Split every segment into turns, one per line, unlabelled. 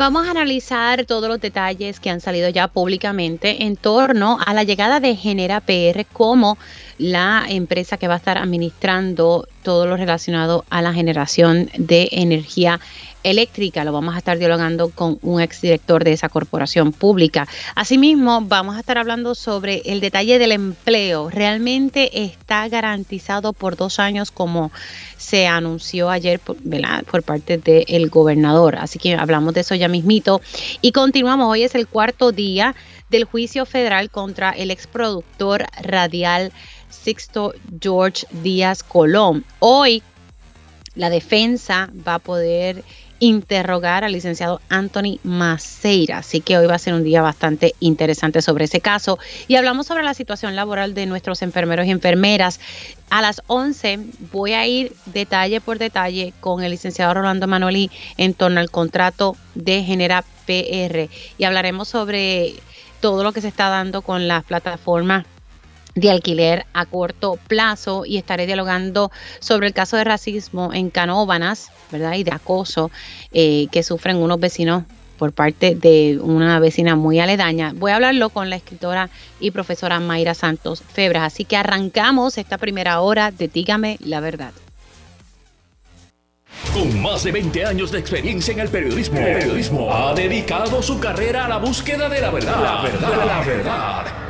Vamos a analizar todos los detalles que han salido ya públicamente en torno a la llegada de Genera PR como la empresa que va a estar administrando todo lo relacionado a la generación de energía eléctrica. Lo vamos a estar dialogando con un exdirector de esa corporación pública. Asimismo, vamos a estar hablando sobre el detalle del empleo. ¿Realmente está garantizado por dos años como se anunció ayer por, parte del gobernador? Así que hablamos de eso ya mismito. Y continuamos. Hoy es el cuarto día del juicio federal contra el exproductor radial Sixto George Díaz Colón. Hoy la defensa va a poder interrogar al licenciado Anthony Maceira. Así que hoy va a ser un día bastante interesante sobre ese caso. Y hablamos sobre la situación laboral de nuestros enfermeros y enfermeras. A las 11 voy a ir detalle por detalle con el licenciado Rolando Manoli en torno al contrato de Genera PR. Y hablaremos sobre todo lo que se está dando con las plataformas de alquiler a corto plazo y estaré dialogando sobre el caso de racismo en Canóbanas, ¿verdad? Y de acoso eh, que sufren unos vecinos por parte de una vecina muy aledaña. Voy a hablarlo con la escritora y profesora Mayra Santos Febras. Así que arrancamos esta primera hora de Dígame la verdad.
Con más de 20 años de experiencia en el periodismo, el periodismo ha dedicado su carrera a la búsqueda de la verdad. La verdad, la verdad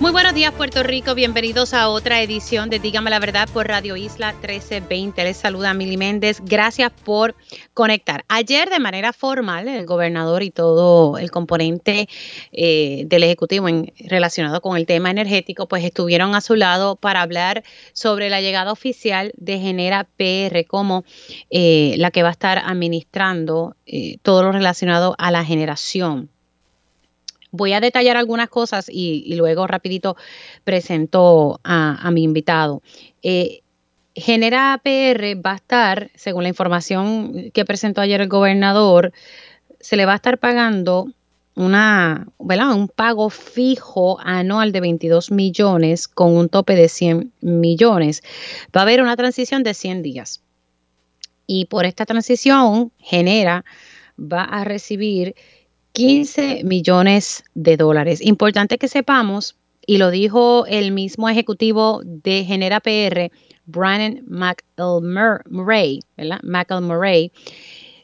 Muy buenos días Puerto Rico, bienvenidos a otra edición de Dígame la Verdad por Radio Isla 1320. Les saluda Mili Méndez, gracias por conectar. Ayer de manera formal el gobernador y todo el componente eh, del Ejecutivo en, relacionado con el tema energético pues estuvieron a su lado para hablar sobre la llegada oficial de Genera PR como eh, la que va a estar administrando eh, todo lo relacionado a la generación Voy a detallar algunas cosas y, luego rapidito presento a, mi invitado. Eh, Genera PR va a estar, según la información que presentó ayer el gobernador, se le va a estar pagando una, un pago fijo anual de 22 millones con un tope de 100 millones. Va a haber una transición de 100 días. Y por esta transición, Genera va a recibir 15 millones de dólares. Importante que sepamos, y lo dijo el mismo ejecutivo de Genera PR, Brian McElmurray, ¿verdad? McElmurray,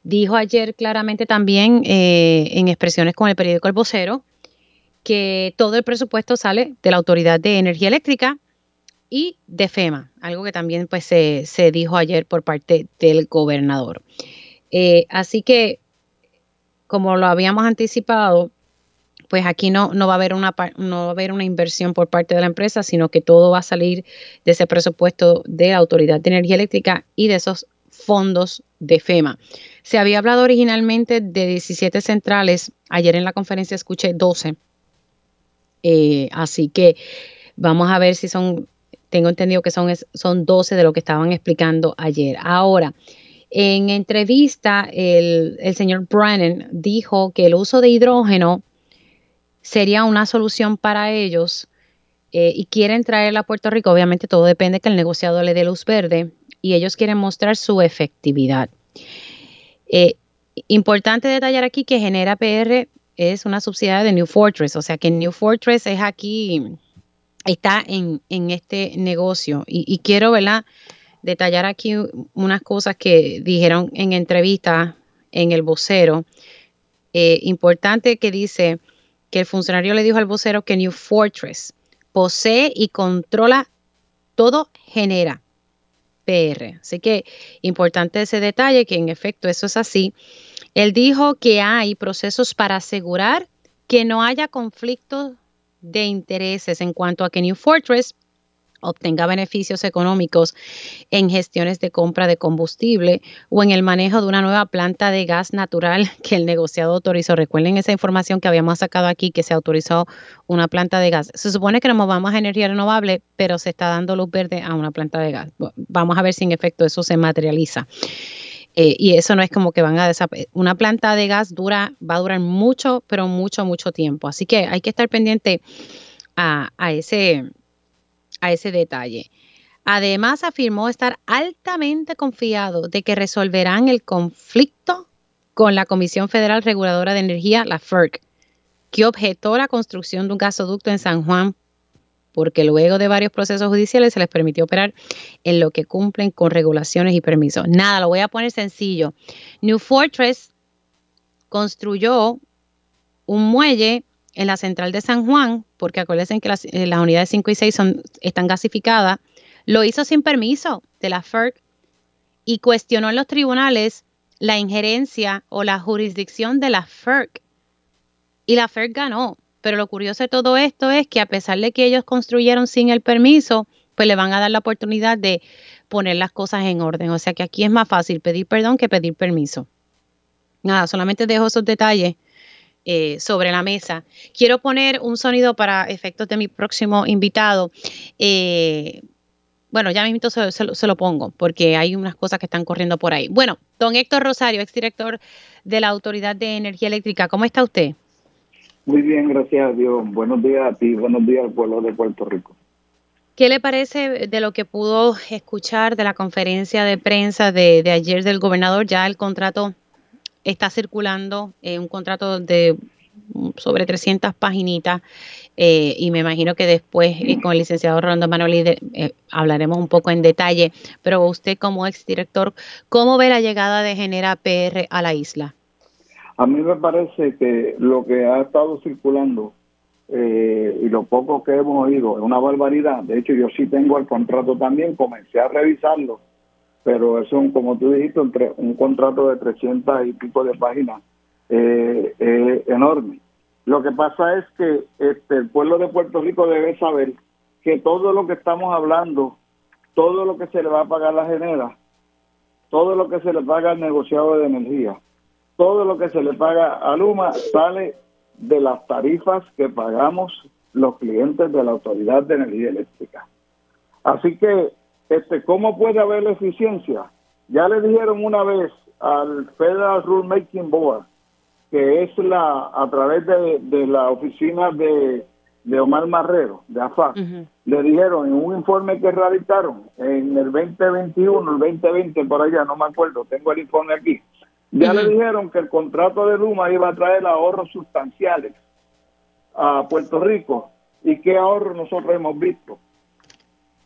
dijo ayer claramente también eh, en expresiones con el periódico El Vocero que todo el presupuesto sale de la Autoridad de Energía Eléctrica y de FEMA, algo que también pues se, dijo ayer por parte del gobernador. Eh, así que como lo habíamos anticipado, pues aquí no, no, va a haber una, no va a haber una inversión por parte de la empresa, sino que todo va a salir de ese presupuesto de la Autoridad de Energía Eléctrica y de esos fondos de FEMA. Se había hablado originalmente de 17 centrales, ayer en la conferencia escuché 12, eh, así que vamos a ver si son, tengo entendido que son, son 12 de lo que estaban explicando ayer. Ahora, en entrevista, el, señor Brennan dijo que el uso de hidrógeno sería una solución para ellos eh, y quieren traerla a Puerto Rico. Obviamente todo depende que el negociado le dé luz verde y ellos quieren mostrar su efectividad. Eh, importante detallar aquí que Genera PR es una subsidiaria de New Fortress, o sea que New Fortress es aquí, está en, este negocio y, y quiero, ¿verdad? Detallar aquí unas cosas que dijeron en entrevista en el vocero. Eh, importante que dice que el funcionario le dijo al vocero que New Fortress posee y controla todo genera PR. Así que importante ese detalle, que en efecto eso es así. Él dijo que hay procesos para asegurar que no haya conflictos de intereses en cuanto a que New Fortress obtenga beneficios económicos en gestiones de compra de combustible o en el manejo de una nueva planta de gas natural que el negociado autorizó. Recuerden esa información que habíamos sacado aquí, que se autorizó una planta de gas. Se supone que nos vamos a energía renovable, pero se está dando luz verde a una planta de gas. Vamos a ver si en efecto eso se materializa. Eh, y eso no es como que van a desaparecer. Una planta de gas dura, va a durar mucho, pero mucho, mucho tiempo. Así que hay que estar pendiente a, ese, a ese detalle. Además, afirmó estar altamente confiado de que resolverán el conflicto con la Comisión Federal Reguladora de Energía, la FERC, que objetó la construcción de un gasoducto en San Juan porque luego de varios procesos judiciales se les permitió operar en lo que cumplen con regulaciones y permisos. Nada, lo voy a poner sencillo. New Fortress construyó un muelle en la central de San Juan, porque acuérdense que las, eh, unidades 5 y 6 son, están gasificadas, lo hizo sin permiso de la FERC y cuestionó en los tribunales la injerencia o la jurisdicción de la FERC. Y la FERC ganó. Pero lo curioso de todo esto es que a pesar de que ellos construyeron sin el permiso, pues le van a dar la oportunidad de poner las cosas en orden. O sea que aquí es más fácil pedir perdón que pedir permiso. Nada, solamente dejo esos detalles eh, sobre la mesa. Quiero poner un sonido para efectos de mi próximo invitado. Eh, bueno, ya mismo se, se, lo pongo porque hay unas cosas que están corriendo por ahí. Bueno, don Héctor Rosario, exdirector de la Autoridad de Energía Eléctrica, ¿cómo está usted?
Muy bien, gracias a Dios. Buenos días a ti, buenos días al pueblo de Puerto Rico.
¿Qué le parece de lo que pudo escuchar de la conferencia de prensa de, ayer del gobernador? Ya el contrato está circulando, eh, un contrato de sobre 300 paginitas eh, y me imagino que después eh, con el licenciado Rondo Manuel hablaremos un poco en detalle, pero usted como exdirector, ¿cómo ve la llegada de Genera PR a la isla?
A mí me parece que lo que ha estado circulando eh, y lo poco que hemos oído es una barbaridad. De hecho, yo sí tengo el contrato también, comencé a revisarlo, pero es como tú dijiste, un, un contrato de 300 y pico de páginas eh, enorme. Lo que pasa es que este, el pueblo de Puerto Rico debe saber que todo lo que estamos hablando, todo lo que se le va a pagar a la genera, todo lo que se le paga al negociado de energía, todo lo que se le paga a Luma sale de las tarifas que pagamos los clientes de la Autoridad de Energía Eléctrica. Así que, este, ¿cómo puede haber eficiencia? Ya le dijeron una vez al Federal Rulemaking Board, que es la a través de, la oficina de, de, Omar Marrero, de AFAC, le dijeron en un informe que radicaron en el 2021, el 2020, por allá, no me acuerdo, tengo el informe aquí, ya le dijeron que el contrato de Luma iba a traer ahorros sustanciales a Puerto Rico. ¿Y qué ahorro nosotros hemos visto?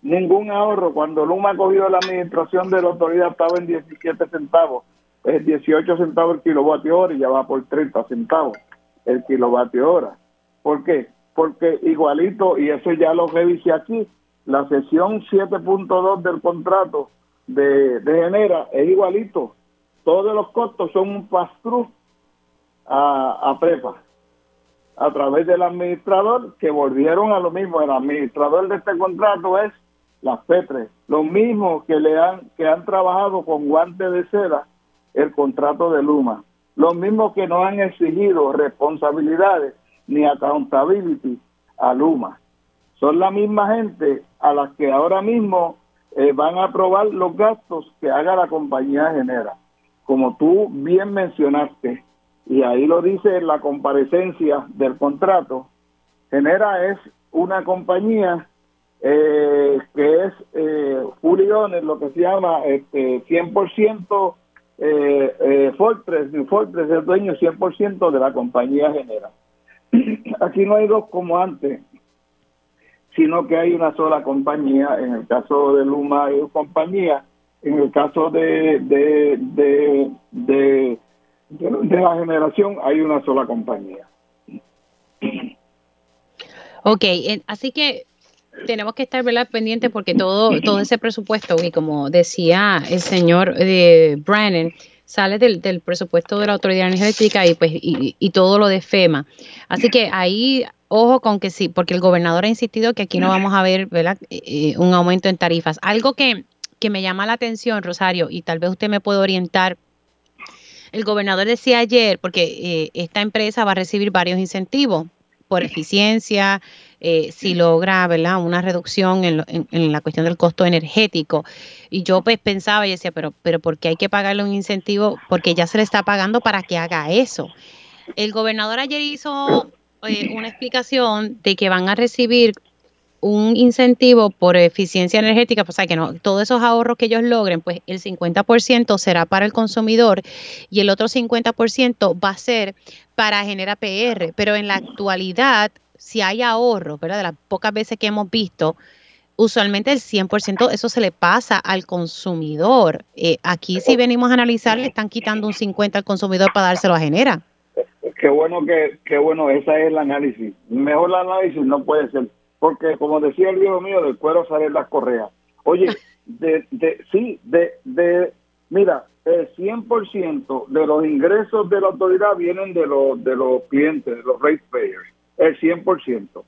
Ningún ahorro. Cuando Luma cogió la administración de la autoridad estaba en 17 centavos, es 18 centavos el kilovatio hora y ya va por 30 centavos el kilovatio hora. ¿Por qué? Porque igualito, y eso ya lo revisé aquí, la sesión 7.2 del contrato de, de Genera es igualito todos los costos son un pass a, a prepa a través del administrador que volvieron a lo mismo. El administrador de este contrato es las PETRE, los mismos que le han que han trabajado con guantes de seda el contrato de Luma, los mismos que no han exigido responsabilidades ni accountability a Luma. Son la misma gente a las que ahora mismo eh, van a aprobar los gastos que haga la compañía genera. Como tú bien mencionaste, y ahí lo dice en la comparecencia del contrato, Genera es una compañía eh, que es eh, lo que se llama este 100% eh, eh, Fortress, Fortress es dueño 100% de la compañía Genera. Aquí no hay dos como antes, sino que hay una sola compañía, en el caso de Luma hay dos compañías, en el caso de, de, de, de, la generación hay una sola compañía.
Ok, así que tenemos que estar pendientes porque todo, todo ese presupuesto, y como decía el señor eh, Brennan, sale del, del, presupuesto de la Autoridad Energética y pues y, y, todo lo de FEMA. Así que ahí ojo con que sí, porque el gobernador ha insistido que aquí no vamos a ver ¿verdad? Eh, un aumento en tarifas. Algo que que me llama la atención, Rosario, y tal vez usted me puede orientar. El gobernador decía ayer, porque eh, esta empresa va a recibir varios incentivos por eficiencia, eh, si logra ¿verdad? una reducción en, en, la cuestión del costo energético. Y yo pues pensaba y decía, pero, pero ¿por qué hay que pagarle un incentivo? Porque ya se le está pagando para que haga eso. El gobernador ayer hizo eh, una explicación de que van a recibir un incentivo por eficiencia energética, pues, o sea, que no, todos esos ahorros que ellos logren, pues el 50% será para el consumidor y el otro 50% va a ser para generar PR. Pero en la actualidad, si hay ahorro, ¿verdad? De las pocas veces que hemos visto, usualmente el 100% eso se le pasa al consumidor. Eh, aquí si venimos a analizar, le están quitando un 50% al consumidor para dárselo a Genera.
Qué bueno que, qué bueno, esa es el análisis. Mejor el análisis no puede ser, porque como decía el viejo mío, del cuero salen las correas. Oye, de, de, sí, de, de, mira, el 100% de los ingresos de la autoridad vienen de los, de los clientes, de los ratepayers, el 100%.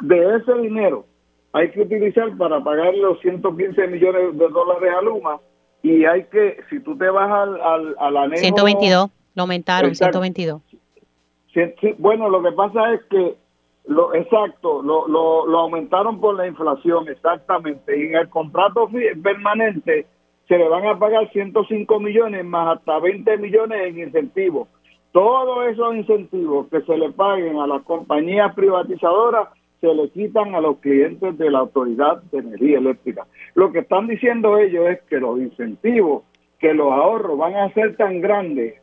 De ese dinero hay que utilizar para pagar los 115 millones de dólares a Luma y hay que, si tú te vas al, al, al anejo...
122, lo aumentaron, 122
bueno, lo que pasa es que, lo exacto, lo, lo, lo aumentaron por la inflación, exactamente. Y en el contrato permanente se le van a pagar 105 millones más hasta 20 millones en incentivos. Todos esos incentivos que se le paguen a las compañías privatizadoras se le quitan a los clientes de la Autoridad de Energía Eléctrica. Lo que están diciendo ellos es que los incentivos, que los ahorros van a ser tan grandes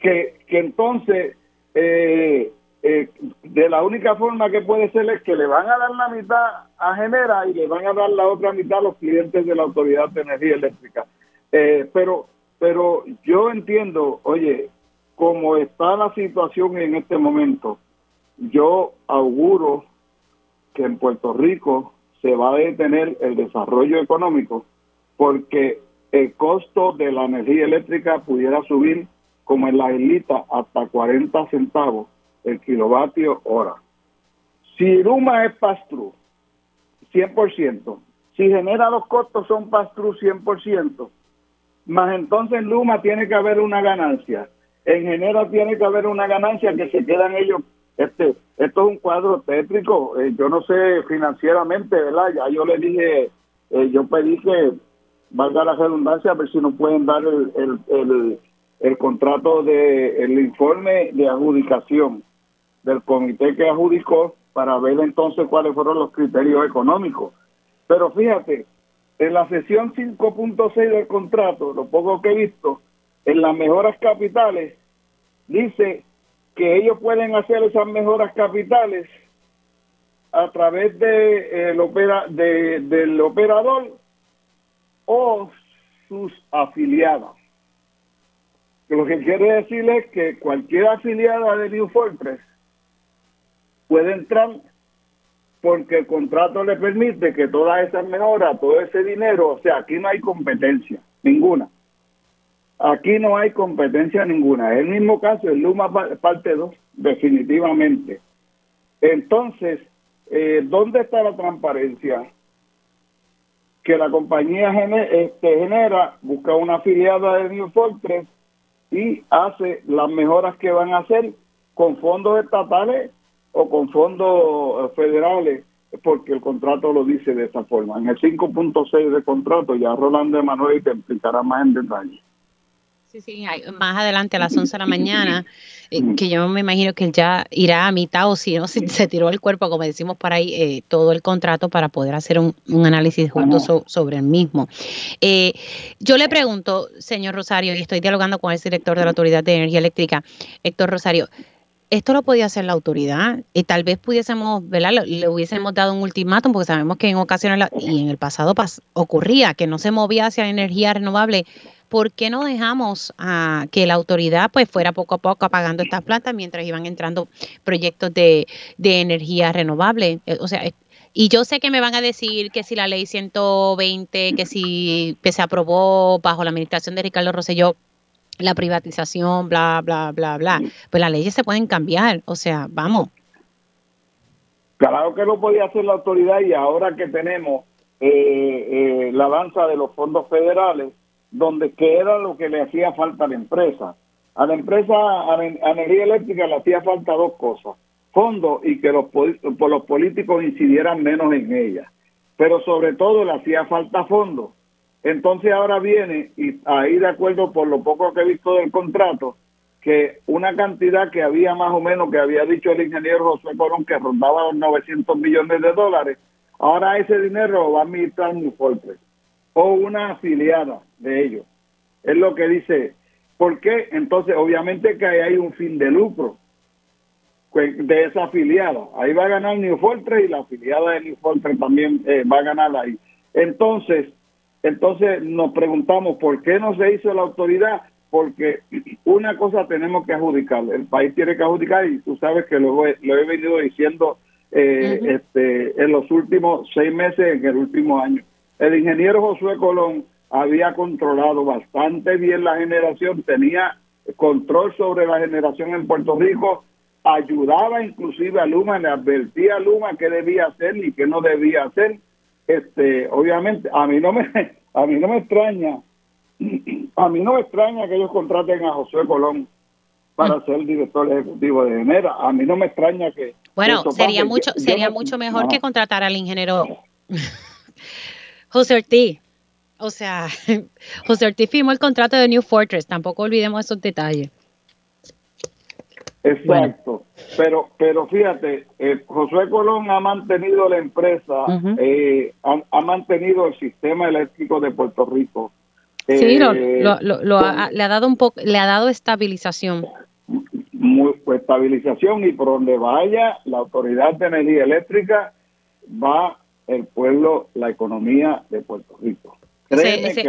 que, que entonces eh, eh, de la única forma que puede ser es que le van a dar la mitad a Genera y le van a dar la otra mitad a los clientes de la Autoridad de Energía Eléctrica. Eh, pero, pero yo entiendo, oye, como está la situación en este momento, yo auguro que en Puerto Rico se va a detener el desarrollo económico porque el costo de la energía eléctrica pudiera subir como en la islita hasta 40 centavos el kilovatio hora. Si Luma es pass-through, 100%, si genera los costos son pass-through 100%, más entonces Luma tiene que haber una ganancia. En Genera tiene que haber una ganancia que se quedan ellos. Este, esto es un cuadro tétrico. Eh, yo no sé financieramente, ¿verdad? Ya yo le dije, eh, yo pedí que valga la redundancia, a ver si nos pueden dar el, el el contrato de el informe de adjudicación del comité que adjudicó para ver entonces cuáles fueron los criterios económicos. Pero fíjate, en la sesión 5.6 del contrato, lo poco que he visto, en las mejoras capitales, dice que ellos pueden hacer esas mejoras capitales a través de, el opera, de, del operador o sus afiliados lo que quiere decir es que cualquier afiliada de New Fortress puede entrar porque el contrato le permite que todas esas mejoras, todo ese dinero, o sea, aquí no hay competencia, ninguna. Aquí no hay competencia ninguna. Es el mismo caso, el Luma parte 2, definitivamente. Entonces, eh, ¿dónde está la transparencia? Que la compañía este, genera, busca una afiliada de New Fortress y hace las mejoras que van a hacer con fondos estatales o con fondos eh, federales, porque el contrato lo dice de esa forma. En el 5.6 de contrato ya Rolando Emanuel te explicará más en detalle.
Sí, sí, más adelante a las 11 de la mañana, eh, que yo me imagino que él ya irá a mitad o si no, si se tiró el cuerpo, como decimos por ahí, eh, todo el contrato para poder hacer un, análisis justo sobre el mismo. Eh, yo le pregunto, señor Rosario, y estoy dialogando con el director de la Autoridad de Energía Eléctrica, Héctor Rosario, esto lo podía hacer la autoridad y tal vez pudiésemos, ¿verdad? Le, hubiésemos dado un ultimátum porque sabemos que en ocasiones y en el pasado ocurría que no se movía hacia energía renovable ¿por qué no dejamos que la autoridad pues fuera poco a poco apagando estas plantas mientras iban entrando proyectos de, energía renovable? Eh, o sea, y yo sé que me van a decir que si la ley 120, que si se aprobó bajo la administración de Ricardo Rosselló, la privatización, bla, bla, bla, bla, pues las leyes se pueden cambiar, o sea, vamos.
Claro que lo podía hacer la autoridad y ahora que tenemos eh, eh, la danza de los fondos federales, donde que era lo que le hacía falta a la empresa. A la empresa, a, energía eléctrica le hacía falta dos cosas. fondos y que los, los políticos incidieran menos en ella. Pero sobre todo le hacía falta fondos. Entonces ahora viene, y ahí de acuerdo por lo poco que he visto del contrato, que una cantidad que había más o menos, que había dicho el ingeniero José Colón, que rondaba los 900 millones de dólares, ahora ese dinero va a administrar New Fortress o una afiliada de ellos. Es lo que dice. ¿Por qué? Entonces, obviamente que ahí hay un fin de lucro de esa afiliada. Ahí va a ganar New Fortress y la afiliada de New Fortress también eh, va a ganar ahí. Entonces, entonces nos preguntamos por qué no se hizo la autoridad, porque una cosa tenemos que adjudicar, el país tiene que adjudicar y tú sabes que lo, lo he venido diciendo eh, este, en los últimos seis meses, en el último año. El ingeniero Josué Colón había controlado bastante bien la generación, tenía control sobre la generación en Puerto Rico, ayudaba inclusive a Luma, le advertía a Luma qué debía hacer y qué no debía hacer. Este, obviamente, a mí no me, a mí no me extraña, a mí no me extraña que ellos contraten a José Colón para mm. ser director ejecutivo de Genera. A mí no me extraña que
bueno, sería mucho, sería mucho mejor que contratar al ingeniero José Ortiz. O sea, José Ortiz firmó el contrato de New Fortress. Tampoco olvidemos esos detalles.
Exacto. Pero, pero fíjate, eh, José Colón ha mantenido la empresa, eh, ha, mantenido el sistema eléctrico de Puerto Rico.
sí, lo, eh, le ha dado un poco, le ha dado estabilización.
Muy, pues, estabilización y por donde vaya la autoridad de energía eléctrica va el pueblo, la economía de Puerto Rico.
ese,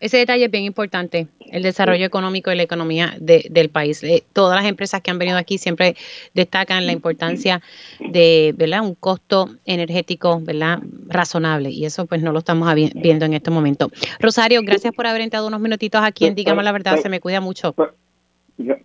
detalle es bien importante, el desarrollo económico y la economía del país. Eh, todas las empresas que han venido aquí siempre destacan la importancia de ¿verdad? un costo energético ¿verdad? razonable y eso pues no lo estamos viendo en este momento. Rosario, gracias por haber entrado unos minutitos aquí en Dígame la Verdad, se me cuida mucho.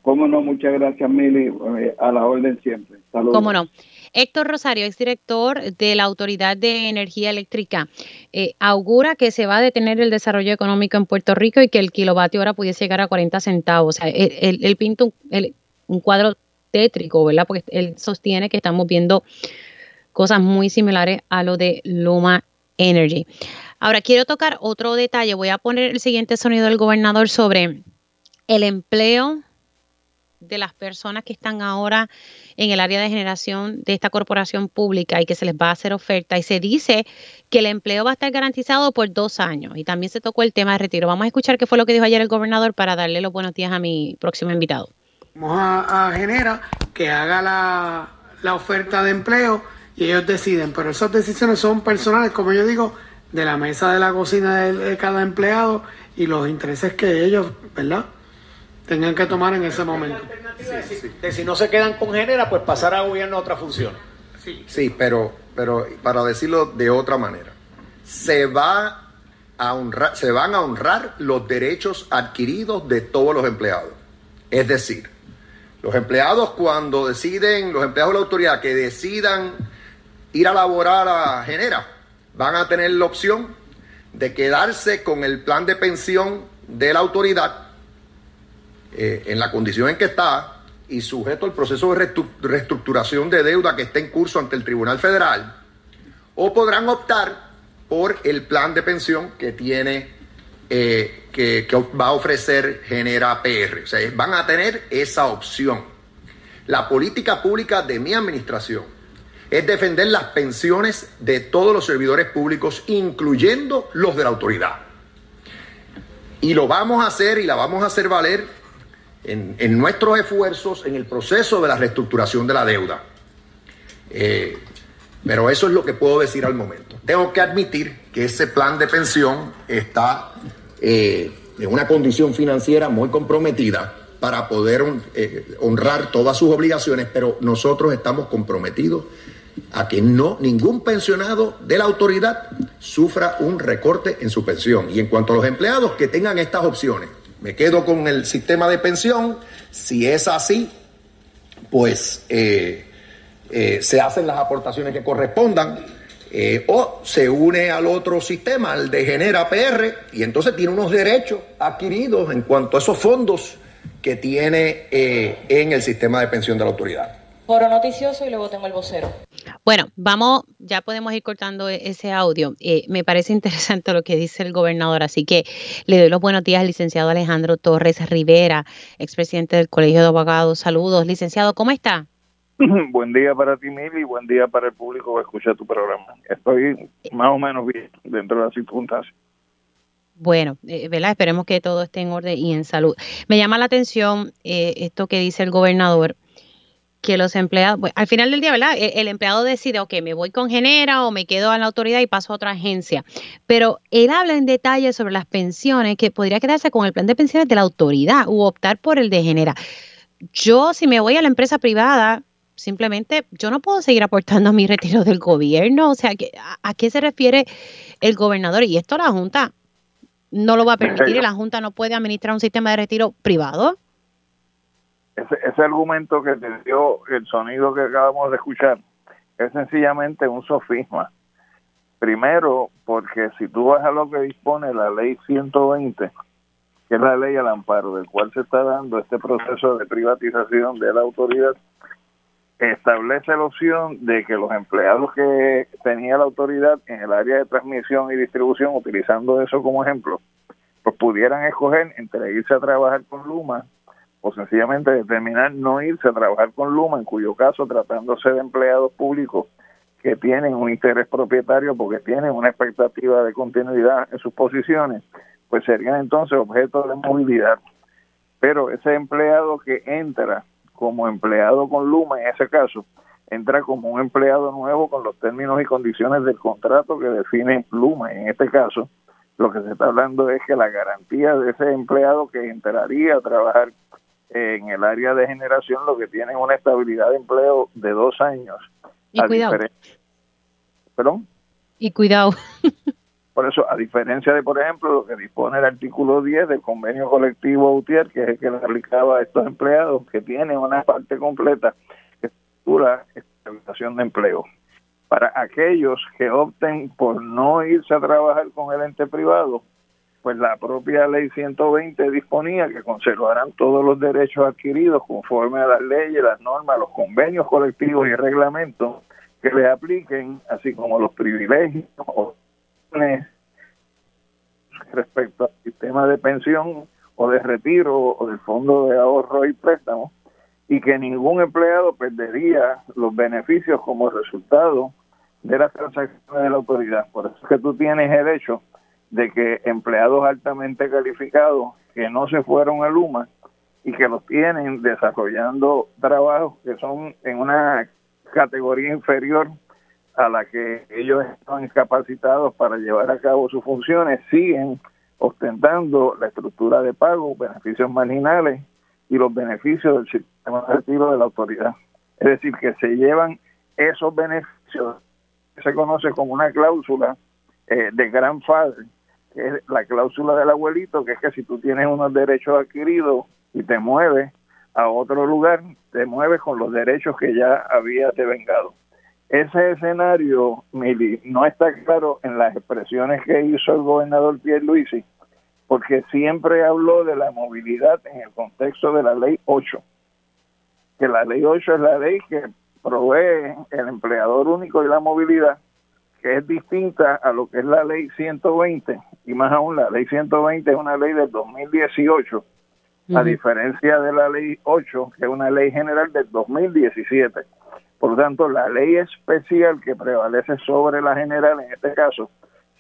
Cómo no, muchas gracias Mili, eh, a la orden siempre.
Saludos. Cómo no. Héctor Rosario, exdirector de la Autoridad de Energía Eléctrica, eh, augura que se va a detener el desarrollo económico en Puerto Rico y que el kilovatio hora pudiese llegar a 40 centavos. O sea, él, pinta un, cuadro tétrico, ¿verdad? Porque él sostiene que estamos viendo cosas muy similares a lo de Luma Energy. Ahora, quiero tocar otro detalle. Voy a poner el siguiente sonido del gobernador sobre el empleo de las personas que están ahora en el área de generación de esta corporación pública y que se les va a hacer oferta. Y se dice que el empleo va a estar garantizado por dos años. Y también se tocó el tema de retiro. Vamos a escuchar qué fue lo que dijo ayer el gobernador para darle los buenos días a mi próximo invitado.
Vamos a, Genera que haga la, la oferta de empleo y ellos deciden. Pero esas decisiones son personales, como yo digo, de la mesa de la cocina de cada empleado y los intereses que ellos, ¿verdad? Tengan que tomar en ese momento.
si no se quedan con Genera, pues pasar a gobierno a otra función.
Sí, pero, pero para decirlo de otra manera, se va a honrar, se van a honrar los derechos adquiridos de todos los empleados. Es decir, los empleados cuando deciden, los empleados de la autoridad que decidan ir a laborar a Genera, van a tener la opción de quedarse con el plan de pensión de la autoridad eh, en la condición en que está y sujeto al proceso de reestructuración de deuda que está en curso ante el Tribunal Federal, o podrán optar por el plan de pensión que tiene, eh, que, que, va a ofrecer Genera PR. O sea, van a tener esa opción. La política pública de mi administración es defender las pensiones de todos los servidores públicos, incluyendo los de la autoridad. Y lo vamos a hacer y la vamos a hacer valer en, nuestros esfuerzos en el proceso de la reestructuración de la deuda. Eh, pero eso es lo que puedo decir al momento. Tengo que admitir que ese plan de pensión está eh, en una condición financiera muy comprometida para poder eh, honrar todas sus obligaciones, pero nosotros estamos comprometidos a que no ningún pensionado de la autoridad sufra un recorte en su pensión. Y en cuanto a los empleados que tengan estas opciones, me quedo con el sistema de pensión. Si es así, pues eh, eh, se hacen las aportaciones que correspondan. Eh, o se une al otro sistema, al de Genera PR, y entonces tiene unos derechos adquiridos en cuanto a esos fondos que tiene en el sistema de pensión de la autoridad.
Foro Noticioso y luego tengo el vocero.
Bueno, vamos, ya podemos ir cortando e-, ese audio. Eh, me parece interesante lo que dice el gobernador, así que le doy los buenos días al licenciado Alejandro Torres Rivera, expresidente del Colegio de Abogados. Saludos, licenciado, ¿cómo está?
buen día para ti, Mili, y buen día para el público que escucha tu programa. Estoy más o menos bien dentro de las circunstancias.
Bueno, eh, ¿verdad? Esperemos que todo esté en orden y en salud. Me llama la atención eh, esto que dice el gobernador que los empleados, al final del día, ¿verdad? E, el, empleado decide, ok, me voy con Genera o me quedo en la autoridad y paso a otra agencia. Pero él habla en detalle sobre las pensiones, que podría quedarse con el plan de pensiones de la autoridad u optar por el de Genera. Yo, si me voy a la empresa privada, simplemente yo no puedo seguir aportando a mi retiro del gobierno. O sea, ¿a, qué se refiere el gobernador? Y esto la Junta no lo va a permitir y la Junta no puede administrar un sistema de retiro privado
ese, ese argumento que te dio el sonido que acabamos de escuchar es sencillamente un sofisma. Primero, porque si tú vas a lo que dispone la ley 120, que es la ley al amparo, del cual se está dando este proceso de privatización de la autoridad, establece la opción de que los empleados que tenía la autoridad en el área de transmisión y distribución, utilizando eso como ejemplo, pues pudieran escoger entre irse a trabajar con Luma o sencillamente determinar no irse a trabajar con Luma, en cuyo caso, tratándose de empleados públicos que tienen un interés propietario porque tienen una expectativa de continuidad en sus posiciones, pues serían entonces objeto de movilidad. Pero ese empleado que entra como empleado con Luma, en ese caso, entra como un empleado nuevo con los términos y condiciones del contrato que define Luma. En este caso, lo que se está hablando es que la garantía de ese empleado que entraría a trabajar en el área de generación lo que tienen una estabilidad de empleo de dos años.
Y cuidado.
¿Perdón?
Y cuidado.
Por eso, a diferencia de, por ejemplo, lo que dispone el artículo 10 del convenio colectivo UTIER, que es el que le aplicaba a estos empleados, que tienen una parte completa que estructura estabilización de empleo. Para aquellos que opten por no irse a trabajar con el ente privado, pues la propia ley 120 disponía que conservarán todos los derechos adquiridos conforme a las leyes, las normas, los convenios colectivos y reglamentos que le apliquen, así como los privilegios respecto al sistema de pensión o de retiro o del fondo de ahorro y préstamo, y que ningún empleado perdería los beneficios como resultado de las transacciones de la autoridad. Por eso es que tú tienes el hecho de que empleados altamente calificados que no se fueron a Luma y que los tienen desarrollando trabajos que son en una categoría inferior a la que ellos están capacitados para llevar a cabo sus funciones, siguen ostentando la estructura de pago, beneficios marginales y los beneficios del sistema de retiro de la autoridad. Es decir, que se llevan esos beneficios, que se conoce como una cláusula eh, de gran padre que es la cláusula del abuelito, que es que si tú tienes unos derechos adquiridos y te mueves a otro lugar, te mueves con los derechos que ya habías devengado. Ese escenario, Mili, no está claro en las expresiones que hizo el gobernador Pierre Luisi, porque siempre habló de la movilidad en el contexto de la ley 8, que la ley 8 es la ley que provee el empleador único y la movilidad, que es distinta a lo que es la ley 120, y más aún la ley 120 es una ley del 2018, a diferencia de la ley 8, que es una ley general del 2017. Por lo tanto, la ley especial que prevalece sobre la general en este caso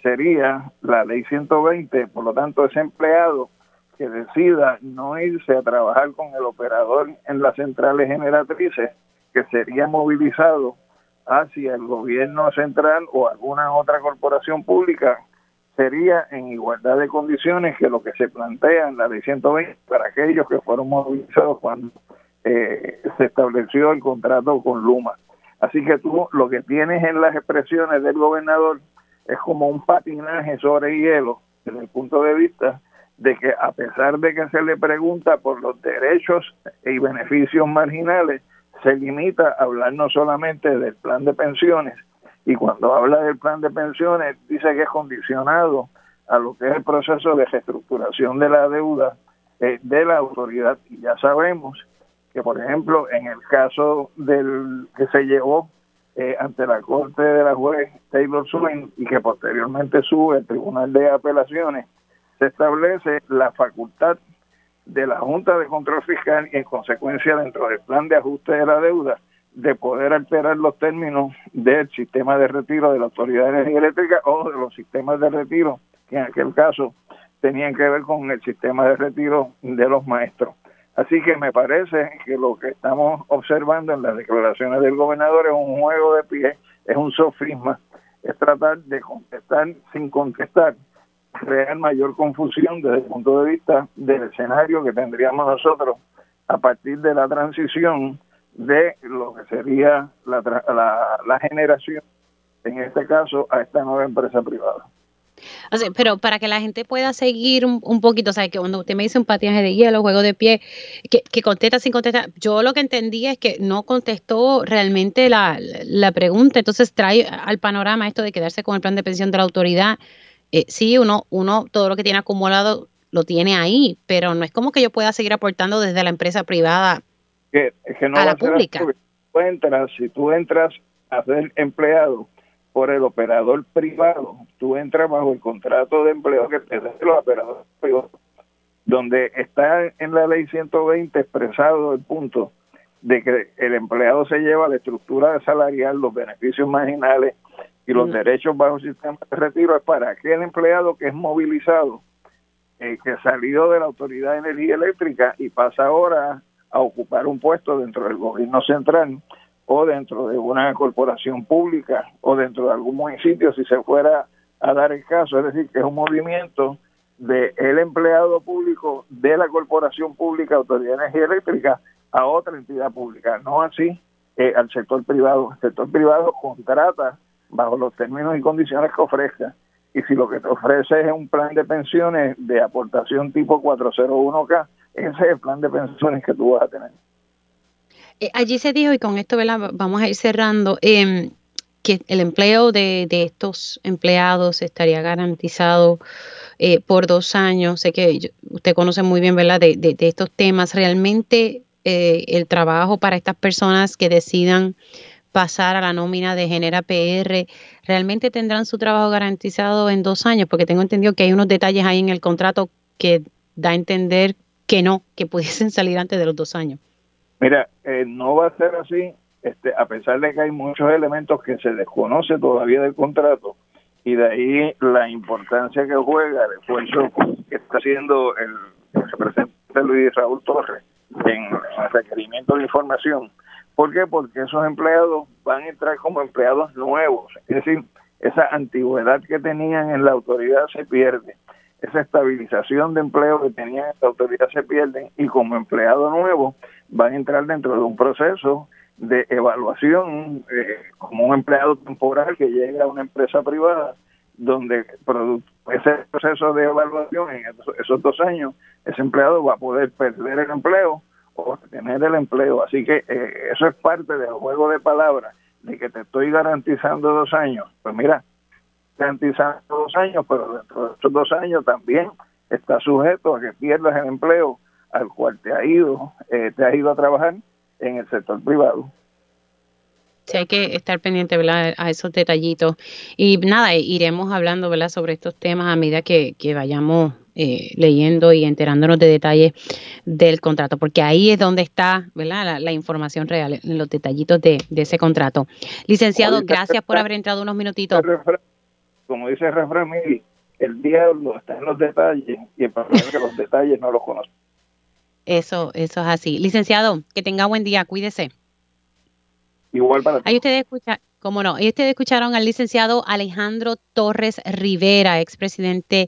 sería la ley 120, por lo tanto, ese empleado que decida no irse a trabajar con el operador en las centrales generatrices, que sería movilizado hacia el gobierno central o alguna otra corporación pública sería en igualdad de condiciones que lo que se plantea en la ley 120 para aquellos que fueron movilizados cuando eh, se estableció el contrato con Luma. Así que tú lo que tienes en las expresiones del gobernador es como un patinaje sobre hielo desde el punto de vista de que a pesar de que se le pregunta por los derechos y beneficios marginales, se limita a hablar no solamente del plan de pensiones, y cuando habla del plan de pensiones dice que es condicionado a lo que es el proceso de reestructuración de la deuda eh, de la autoridad. Y ya sabemos que, por ejemplo, en el caso del que se llevó eh, ante la corte de la juez Taylor Swain y que posteriormente sube al Tribunal de Apelaciones, se establece la facultad de la Junta de Control Fiscal y en consecuencia dentro del plan de ajuste de la deuda de poder alterar los términos del sistema de retiro de la Autoridad de Energía Eléctrica o de los sistemas de retiro que en aquel caso tenían que ver con el sistema de retiro de los maestros. Así que me parece que lo que estamos observando en las declaraciones del gobernador es un juego de pie, es un sofisma, es tratar de contestar sin contestar, crear mayor confusión desde el punto de vista del escenario que tendríamos nosotros a partir de la transición de lo que sería la, la, la generación, en este caso, a esta nueva empresa privada
pero para que la gente pueda seguir un, poquito, o sea, que cuando usted me dice un patinaje de hielo, juego de pie, que, contesta sin contestar, yo lo que entendí es que no contestó realmente la, pregunta, entonces trae al panorama esto de quedarse con el plan de pensión de la autoridad. Eh, sí, uno, uno todo lo que tiene acumulado lo tiene ahí, pero no es como que yo pueda seguir aportando desde la empresa privada a la pública.
entras, si tú entras a ser empleado, por el operador privado, tú entras bajo el contrato de empleo que te los operadores privados, donde está en la ley 120 expresado el punto de que el empleado se lleva la estructura salarial, los beneficios marginales y los derechos bajo sistema de retiro es para aquel empleado que es movilizado, eh, que salió de la Autoridad de Energía Eléctrica y pasa ahora a ocupar un puesto dentro del gobierno central o dentro de una corporación pública o dentro de algún municipio si se fuera a dar el caso, es decir, que es un movimiento de el empleado público de la corporación pública Autoridad de Energía Eléctrica a otra entidad pública, no así eh, al sector privado. El sector privado contrata bajo los términos y condiciones que ofrezca y si lo que te ofrece es un plan de pensiones de aportación tipo 401k, ese es el plan de pensiones que tú vas a tener.
Eh, allí se dijo, y con esto vamos a ir cerrando, em, que el empleo de, estos empleados estaría garantizado eh, por dos años. Sé que usted conoce muy bien, ¿verdad?, de, de, estos temas. Realmente eh, el trabajo para estas personas que decidan pasar a la nómina de Genera PR, realmente tendrán su trabajo garantizado en dos años, porque tengo entendido que hay unos detalles ahí en el contrato que da a entender que no, que pudiesen salir antes de los dos años.
Mira, eh, no va a ser así, este, a pesar de que hay muchos elementos que se desconoce todavía del contrato, y de ahí la importancia que juega el esfuerzo que está haciendo el, representante Luis Raúl Torres en el requerimiento de información. ¿Por qué? Porque esos empleados van a entrar como empleados nuevos, es decir, esa antigüedad que tenían en la autoridad se pierde, esa estabilización de empleo que tenían en la autoridad se pierde y como empleado nuevo van a entrar dentro de un proceso de evaluación eh, como un empleado temporal que llega a una empresa privada donde ese proceso de evaluación en esos, dos años ese empleado va a poder perder el empleo o tener el empleo así que eh, eso es parte del juego de palabras de que te estoy garantizando dos años pues mira garantizando dos años pero dentro de esos dos años también está sujeto a que pierdas el empleo al cual te ha ido, eh, te has ido a trabajar en el sector privado.
Sí, hay que estar pendiente ¿verdad? a esos detallitos. Y nada, iremos hablando ¿verdad? sobre estos temas a medida que, vayamos eh, leyendo y enterándonos de detalles del contrato, porque ahí es donde está ¿verdad? La, información real, en los detallitos de, ese contrato. Licenciado, gracias por haber entrado unos minutitos.
Como dice el refrán, el diablo está en los detalles y el problema es que los detalles no los conocen.
Eso, eso es así. Licenciado, que tenga buen día, cuídese.
Igual para
Ahí ustedes escuchan, cómo no, ahí ustedes escucharon al licenciado Alejandro Torres Rivera, expresidente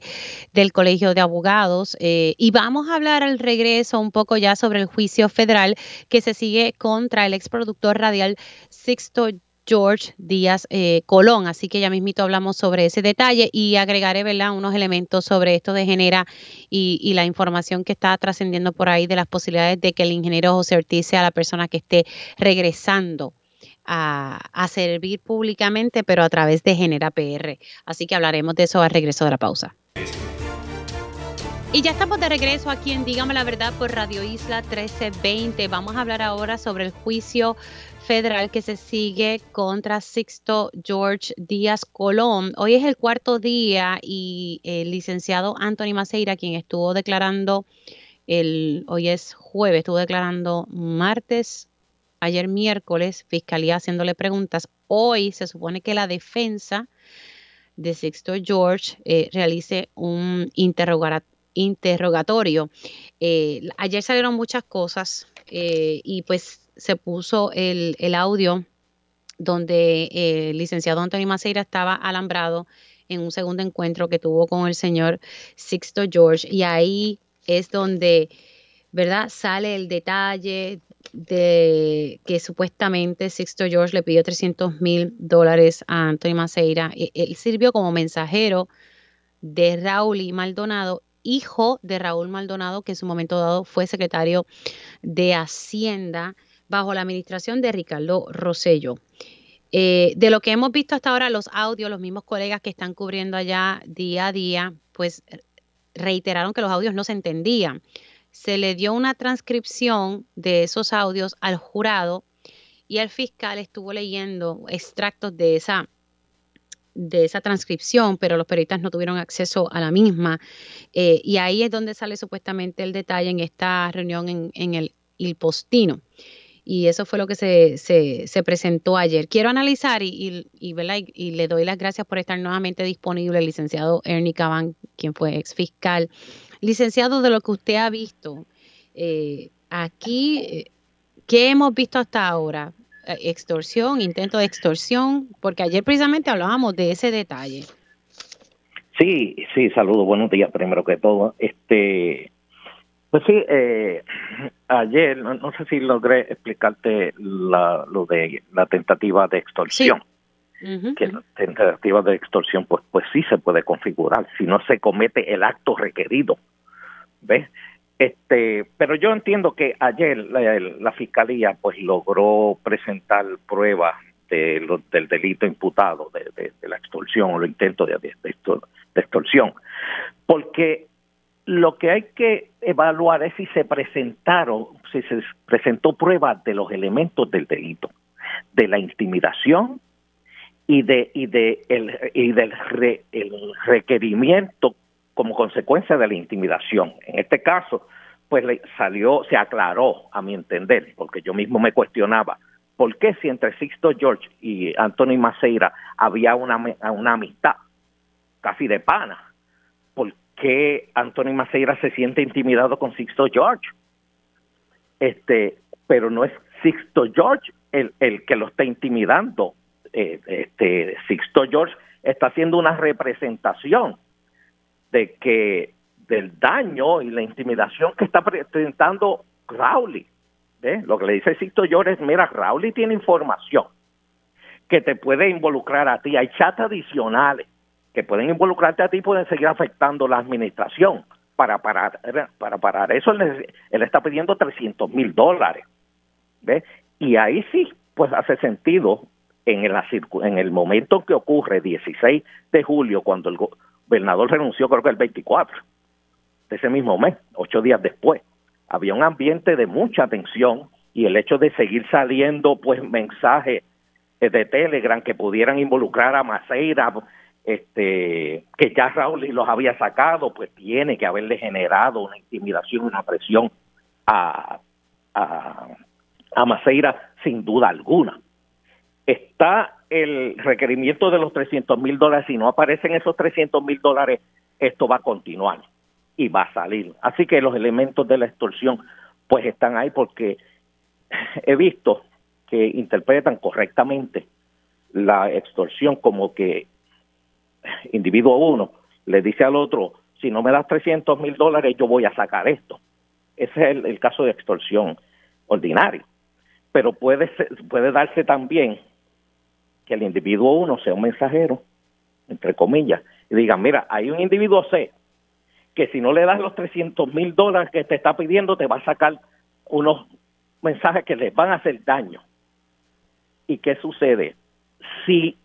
del Colegio de Abogados, eh, y vamos a hablar al regreso un poco ya sobre el juicio federal que se sigue contra el exproductor radial Sixto George Díaz eh, Colón. Así que ya mismito hablamos sobre ese detalle y agregaré ¿verdad? unos elementos sobre esto de Genera y, la información que está trascendiendo por ahí de las posibilidades de que el ingeniero José Ortiz sea la persona que esté regresando a, servir públicamente, pero a través de Genera PR. Así que hablaremos de eso al regreso de la pausa. Y ya estamos de regreso aquí en Dígame la Verdad por Radio Isla 1320. Vamos a hablar ahora sobre el juicio federal que se sigue contra Sixto George Díaz Colón. Hoy es el cuarto día y el licenciado Anthony Maceira, quien estuvo declarando el, hoy es jueves, estuvo declarando martes, ayer miércoles, fiscalía haciéndole preguntas. Hoy se supone que la defensa de Sixto George eh, realice un interrogatorio. Eh, ayer salieron muchas cosas eh, y pues se puso el, audio donde el licenciado Antonio Maceira estaba alambrado en un segundo encuentro que tuvo con el señor Sixto George y ahí es donde, ¿verdad? Sale el detalle de que supuestamente Sixto George le pidió 300 mil dólares a Antonio Maceira. E, él sirvió como mensajero de Raúl y Maldonado hijo de Raúl Maldonado, que en su momento dado fue secretario de Hacienda bajo la administración de Ricardo Rosello. Eh, de lo que hemos visto hasta ahora, los audios, los mismos colegas que están cubriendo allá día a día, pues reiteraron que los audios no se entendían. Se le dio una transcripción de esos audios al jurado y el fiscal estuvo leyendo extractos de esa de esa transcripción, pero los periodistas no tuvieron acceso a la misma. Eh, y ahí es donde sale supuestamente el detalle en esta reunión en, el Postino. Y eso fue lo que se, se, presentó ayer. Quiero analizar y, y, y, le doy las gracias por estar nuevamente disponible el licenciado Ernie Caban, quien fue ex fiscal. Licenciado, de lo que usted ha visto, eh, aquí, eh, ¿qué hemos visto hasta ahora? Eh, extorsión, intento de extorsión, porque ayer precisamente hablábamos de ese detalle.
Sí, sí, saludos, buenos días primero que todo. Este, pues sí, eh, ayer no, sé si logré explicarte la, lo de la tentativa de extorsión. Que la tentativa de extorsión pues pues sí se puede configurar si no se comete el acto requerido ¿ves? Este, pero yo entiendo que ayer la, fiscalía pues logró presentar pruebas de del delito imputado de, la extorsión o el intento de, de, extorsión, porque lo que hay que evaluar es si se presentaron, si se presentó pruebas de los elementos del delito, de la intimidación y de y de el y del el requerimiento como consecuencia de la intimidación. En este caso, pues le salió, se aclaró a mi entender, porque yo mismo me cuestionaba, ¿por qué si entre Sixto George y Anthony Maceira había una, una amistad casi de pana? ¿Por qué Anthony Maceira se siente intimidado con Sixto George? Este, pero no es Sixto George el, el que lo está intimidando. Eh, este, Sixto George está haciendo una representación de que del daño y la intimidación que está presentando Rowley. Lo que le dice Sixto George es, mira, Rowley tiene información que te puede involucrar a ti. Hay chats adicionales que pueden involucrarte a ti y pueden seguir afectando la administración. Para parar, para parar eso, él, está pidiendo 300 mil dólares. Y ahí sí, pues hace sentido en el, en el momento que ocurre, 16 de julio, cuando el, gobernador renunció, creo que el 24 de ese mismo mes, ocho días después. Había un ambiente de mucha tensión y el hecho de seguir saliendo pues mensajes eh, de Telegram que pudieran involucrar a Maceira, este, que ya Raúl los había sacado, pues tiene que haberle generado una intimidación, una presión a, a, a Maceira sin duda alguna. Está el requerimiento de los 300 mil dólares, si no aparecen esos 300 mil dólares, esto va a continuar y va a salir. Así que los elementos de la extorsión pues están ahí porque he visto que interpretan correctamente la extorsión como que individuo uno le dice al otro, si no me das 300 mil dólares yo voy a sacar esto. Ese es el, caso de extorsión ordinario. Pero puede, puede darse también que el individuo uno sea un mensajero, entre comillas, y diga, mira, hay un individuo C que si no le das los 300 mil dólares que te está pidiendo, te va a sacar unos mensajes que les van a hacer daño. ¿Y qué sucede? Si,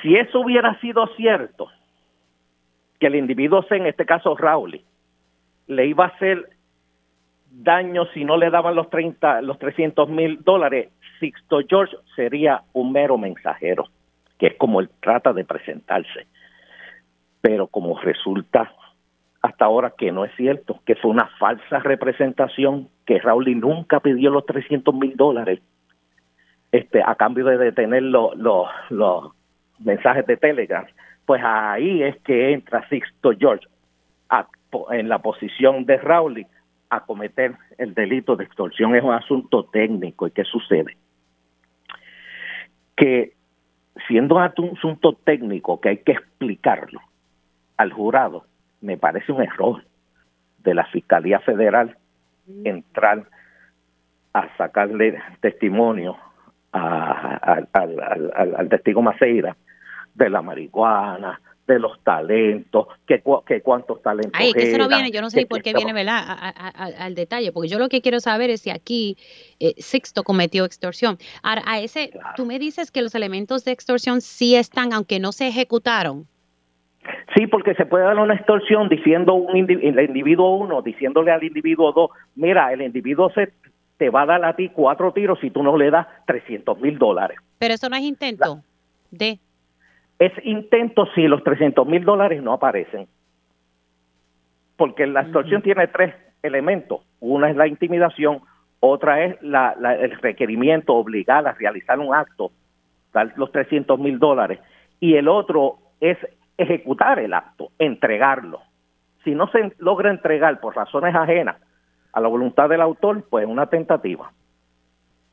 si eso hubiera sido cierto, que el individuo C, en este caso Raúl, le iba a hacer daño si no le daban los 30, los 300 mil dólares, Sixto George sería un mero mensajero, que es como él trata de presentarse. Pero como resulta hasta ahora que no es cierto, que fue una falsa representación, que Raúl nunca pidió los 300 mil dólares este, a cambio de detener los, los, mensajes de Telegram, pues ahí es que entra Sixto George en la posición de Raúl a cometer el delito de extorsión. Es un asunto técnico. ¿Y qué sucede? Que siendo un asunto técnico que hay que explicarlo al jurado, me parece un error de la Fiscalía Federal entrar a sacarle testimonio al testigo Maceira de la marihuana, de los talentos, que, que cuántos talentos.
Ay, que eso no viene, yo no sé por qué viene, ¿verdad? al detalle, porque yo lo que quiero saber es si aquí eh, Sixto cometió extorsión. Ahora, a ese, tú me dices que los elementos de extorsión sí están, aunque no se ejecutaron.
Sí, porque se puede dar una extorsión diciendo un el individuo uno, diciéndole al individuo dos, mira, el individuo se te va a dar a ti cuatro tiros si tú no le das 300 mil dólares.
Pero eso no es intento de...
Es intento si los 300 mil dólares no aparecen. Porque la extorsión tiene tres elementos. Una es la intimidación, otra es la, el requerimiento obligar a realizar un acto, dar los 300 mil dólares, y el otro es ejecutar el acto, entregarlo. Si no se logra entregar por razones ajenas a la voluntad del autor, pues una tentativa.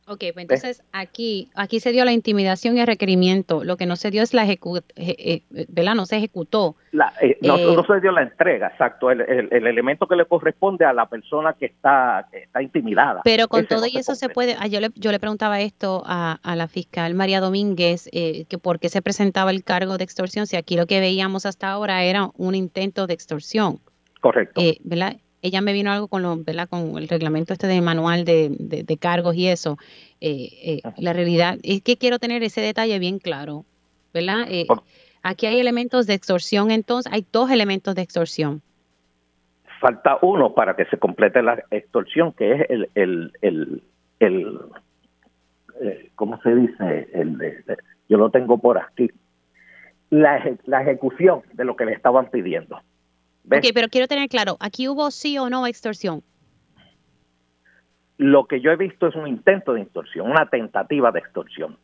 Ok, pues entonces aquí, aquí se dio la intimidación y el requerimiento. Lo que no se dio es la ejecución, eh, ¿verdad? No se ejecutó.
Eh, no, se dio la entrega, exacto. El, elemento que le corresponde a la persona que está, está intimidada.
Pero con todo y eso se puede. Ah, yo, le, yo le preguntaba esto a, la fiscal María Domínguez, eh, que por qué se presentaba el cargo de extorsión, si aquí lo que veíamos hasta ahora era un intento de extorsión.
Correcto.
¿Verdad? Ella me vino algo con, lo, ¿verdad? con el reglamento este de manual de, de, cargos y eso. Eh, eh, la realidad es que quiero tener ese detalle bien claro, ¿verdad? Eh, aquí hay elementos de extorsión, entonces hay dos elementos de extorsión.
Falta uno para que se complete la extorsión, que es el, el, el, el ¿cómo se dice? El, yo lo tengo por aquí. La, la ejecución de lo que le estaban pidiendo.
Ok, pero quiero tener claro, ¿aquí hubo sí o no extorsión?
Lo que yo he visto es un intento de extorsión, una tentativa de extorsión.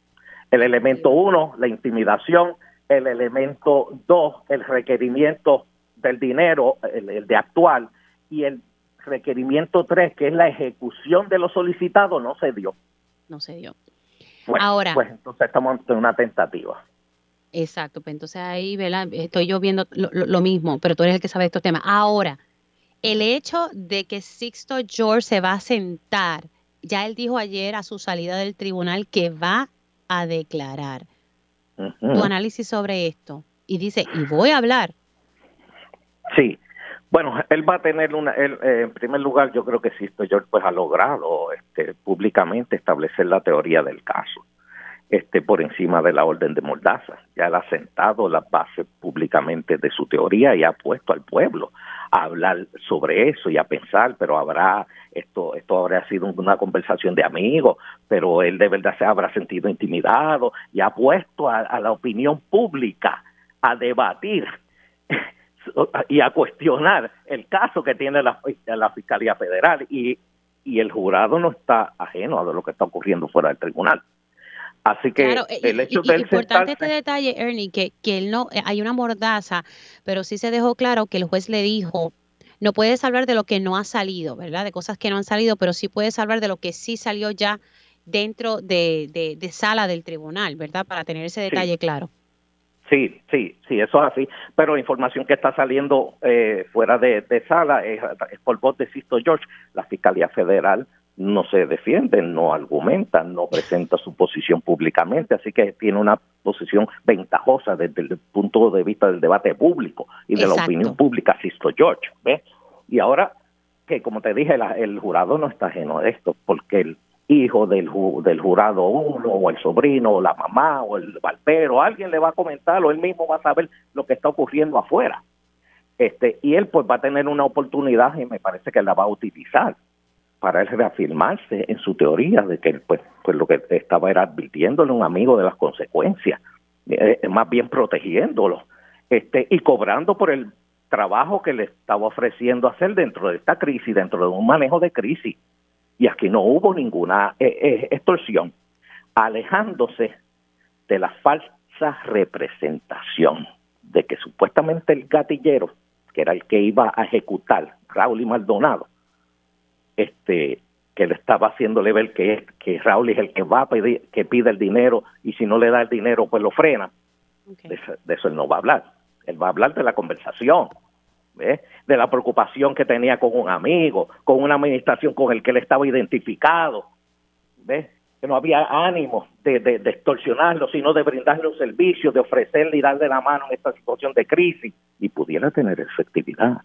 El elemento uno, la intimidación. El elemento dos, el requerimiento del dinero, el, de actual. Y el requerimiento tres, que es la ejecución de lo solicitado, no se dio.
No se dio.
Ahora. Pues entonces estamos ante una tentativa.
Exacto, pues entonces ahí, ¿verdad? Estoy yo viendo lo, mismo, pero tú eres el que sabe estos temas. Ahora, el hecho de que Sixto George se va a sentar, ya él dijo ayer a su salida del tribunal que va a declarar. Tu análisis sobre esto. Y dice, y voy a hablar.
Sí, bueno, él va a tener una, él, eh, en primer lugar, yo creo que Sixto George pues ha logrado este, públicamente establecer la teoría del caso este, por encima de la orden de Mordaza. Ya él ha sentado las bases públicamente de su teoría y ha puesto al pueblo a hablar sobre eso y a pensar, pero habrá, esto, esto habrá sido una conversación de amigos, pero él de verdad se habrá sentido intimidado y ha puesto a, la opinión pública a debatir y a cuestionar el caso que tiene la, la Fiscalía Federal y, y el jurado no está ajeno a lo que está ocurriendo fuera del tribunal. Así que
eh, el hecho de importante este detalle, Ernie, que, que él no, eh, hay una mordaza, pero sí se dejó claro que el juez le dijo, no puedes hablar de lo que no ha salido, ¿verdad? De cosas que no han salido, pero sí puedes hablar de lo que sí salió ya dentro de, de, sala del tribunal, ¿verdad? Para tener ese detalle claro.
Sí, sí, sí, eso es así. Pero la información que está saliendo eh, fuera de, sala es, es, por voz de Sisto George, la Fiscalía Federal no se defiende, no argumenta, no presenta su posición públicamente, así que tiene una posición ventajosa desde el punto de vista del debate público y de la opinión pública, Sisto George. ¿ves? Y ahora que, como te dije, el jurado no está ajeno a esto, porque el hijo del, del jurado uno, o el sobrino, o la mamá, o el valpero, alguien le va a comentar, o él mismo va a saber lo que está ocurriendo afuera. Este, y él pues va a tener una oportunidad y me parece que la va a utilizar para él reafirmarse en su teoría de que pues, pues lo que estaba era advirtiéndole a un amigo de las consecuencias, eh, más bien protegiéndolo, este, y cobrando por el trabajo que le estaba ofreciendo hacer dentro de esta crisis, dentro de un manejo de crisis. Y aquí no hubo ninguna eh, eh, extorsión, alejándose de la falsa representación de que supuestamente el gatillero, que era el que iba a ejecutar, Raúl y Maldonado, este que le estaba haciéndole ver que, que Raúl es el que va a pedir, que pide el dinero y si no le da el dinero pues lo frena. De, eso, él no va a hablar. Él va a hablar de la conversación, de la preocupación que tenía con un amigo, con una administración con el que él estaba identificado, ¿ves? que no había ánimo de, de, de, extorsionarlo, sino de brindarle un servicio, de ofrecerle y darle la mano en esta situación de crisis y pudiera tener efectividad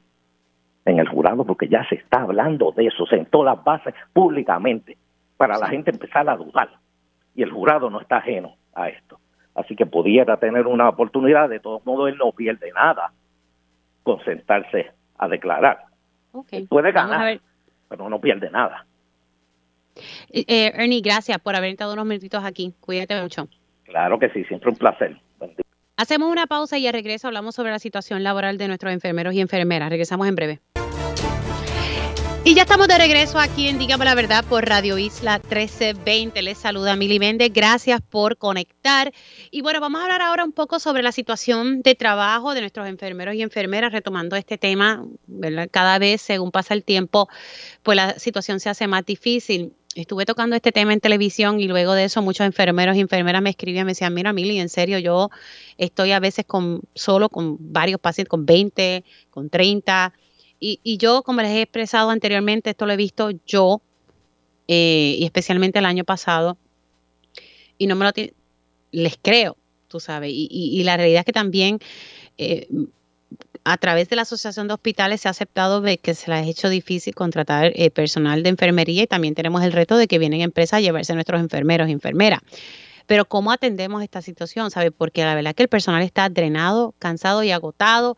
en el jurado porque ya se está hablando de eso, se sentó las bases públicamente para la gente empezar a dudar y el jurado no está ajeno a esto. Así que pudiera tener una oportunidad, de todos modos él no pierde nada con sentarse a declarar. Puede ganar, pero no pierde nada.
Eh, eh, Ernie, gracias por haber estado unos minutitos aquí. Cuídate mucho.
Claro que sí, siempre un placer.
Hacemos una pausa y al regreso hablamos sobre la situación laboral de nuestros enfermeros y enfermeras. Regresamos en breve. Y ya estamos de regreso aquí en Dígame la Verdad por Radio Isla 1320. Les saluda Mili Méndez. Gracias por conectar. Y bueno, vamos a hablar ahora un poco sobre la situación de trabajo de nuestros enfermeros y enfermeras, retomando este tema, ¿verdad? Cada vez, según pasa el tiempo, pues la situación se hace más difícil. Estuve tocando este tema en televisión y luego de eso muchos enfermeros y enfermeras me escribían, me decían, mira Mili, en serio, yo estoy a veces con solo con varios pacientes, con 20, con 30 y, yo, como les he expresado anteriormente, esto lo he visto yo, eh, y especialmente el año pasado, y no me lo les creo, tú sabes, y, la realidad es que también eh, a través de la Asociación de Hospitales se ha aceptado de que se les ha hecho difícil contratar eh, personal de enfermería y también tenemos el reto de que vienen empresas a llevarse a nuestros enfermeros y enfermeras. Pero ¿cómo atendemos esta situación? ¿Sabe? Porque la verdad es que el personal está drenado, cansado y agotado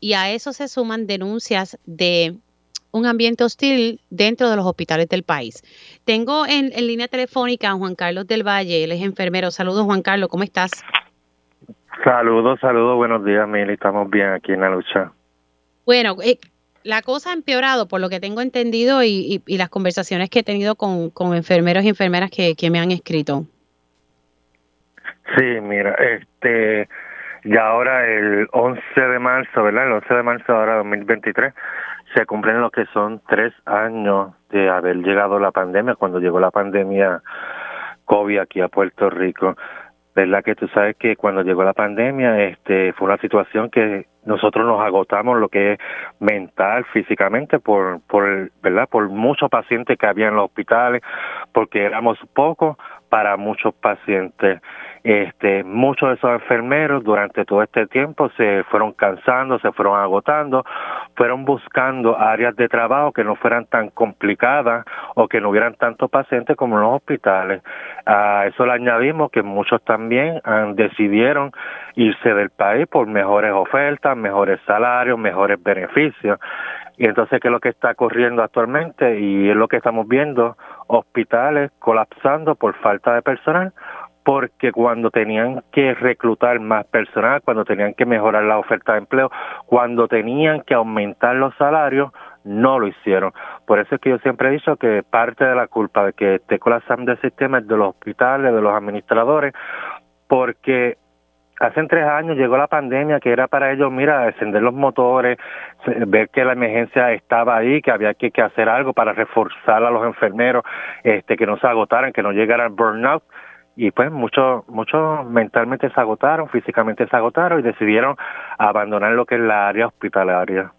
y a eso se suman denuncias de un ambiente hostil dentro de los hospitales del país. Tengo en, línea telefónica a Juan Carlos del Valle, él es enfermero. Saludos Juan Carlos, ¿cómo estás?
Saludos, saludos, buenos días Mili, estamos bien aquí en la lucha.
Bueno, eh, la cosa ha empeorado por lo que tengo entendido y, las conversaciones que he tenido con, enfermeros y enfermeras que, que me han escrito.
Sí, mira, este y ahora el 11 de marzo, ¿verdad? El 11 de marzo ahora 2023 se cumplen lo que son tres años de haber llegado la pandemia, cuando llegó la pandemia COVID aquí a Puerto Rico. ¿Verdad que tú sabes que cuando llegó la pandemia este fue una situación que nosotros nos agotamos lo que es mental, físicamente por por verdad por muchos pacientes que había en los hospitales, porque éramos pocos para muchos pacientes. Este, muchos de esos enfermeros durante todo este tiempo se fueron cansando, se fueron agotando, fueron buscando áreas de trabajo que no fueran tan complicadas o que no hubieran tantos pacientes como en los hospitales. A eso le añadimos que muchos también han, decidieron irse del país por mejores ofertas, mejores salarios, mejores beneficios. Y entonces, ¿qué es lo que está ocurriendo actualmente? Y es lo que estamos viendo, hospitales colapsando por falta de personal, porque cuando tenían que reclutar más personal, cuando tenían que mejorar la oferta de empleo, cuando tenían que aumentar los salarios, no lo hicieron. Por eso es que yo siempre he dicho que parte de la culpa de que esté colapsando el sistema es de los hospitales, de los administradores, porque hace tres años llegó la pandemia que era para ellos, mira, encender los motores, ver que la emergencia estaba ahí, que había que, hacer algo para reforzar a los enfermeros, este, que no se agotaran, que no llegara el burnout y pues muchos muchos mentalmente se agotaron, físicamente se agotaron y decidieron abandonar lo que es la área hospitalaria.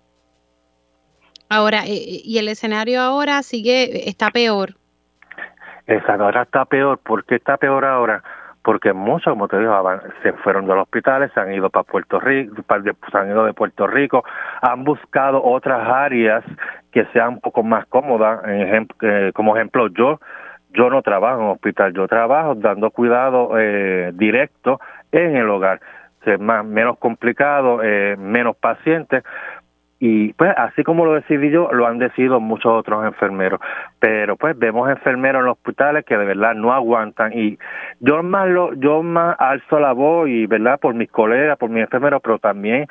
Ahora, ¿y el escenario ahora sigue, está peor?
El escenario está peor. ¿Por qué está peor ahora? Porque muchos, como te digo, se fueron de los hospitales, se han ido para Puerto Rico, se han ido de Puerto Rico, han buscado otras áreas que sean un poco más cómodas. En eh, como ejemplo, yo yo no trabajo en hospital, yo trabajo dando cuidado eh, directo en el hogar. ser más menos complicado, eh, menos pacientes, y pues así como lo decidí yo, lo han decidido muchos otros enfermeros. Pero pues vemos enfermeros en los hospitales que de verdad no aguantan y yo más lo, yo más alzo la voz y verdad por mis colegas, por mis enfermeros, pero también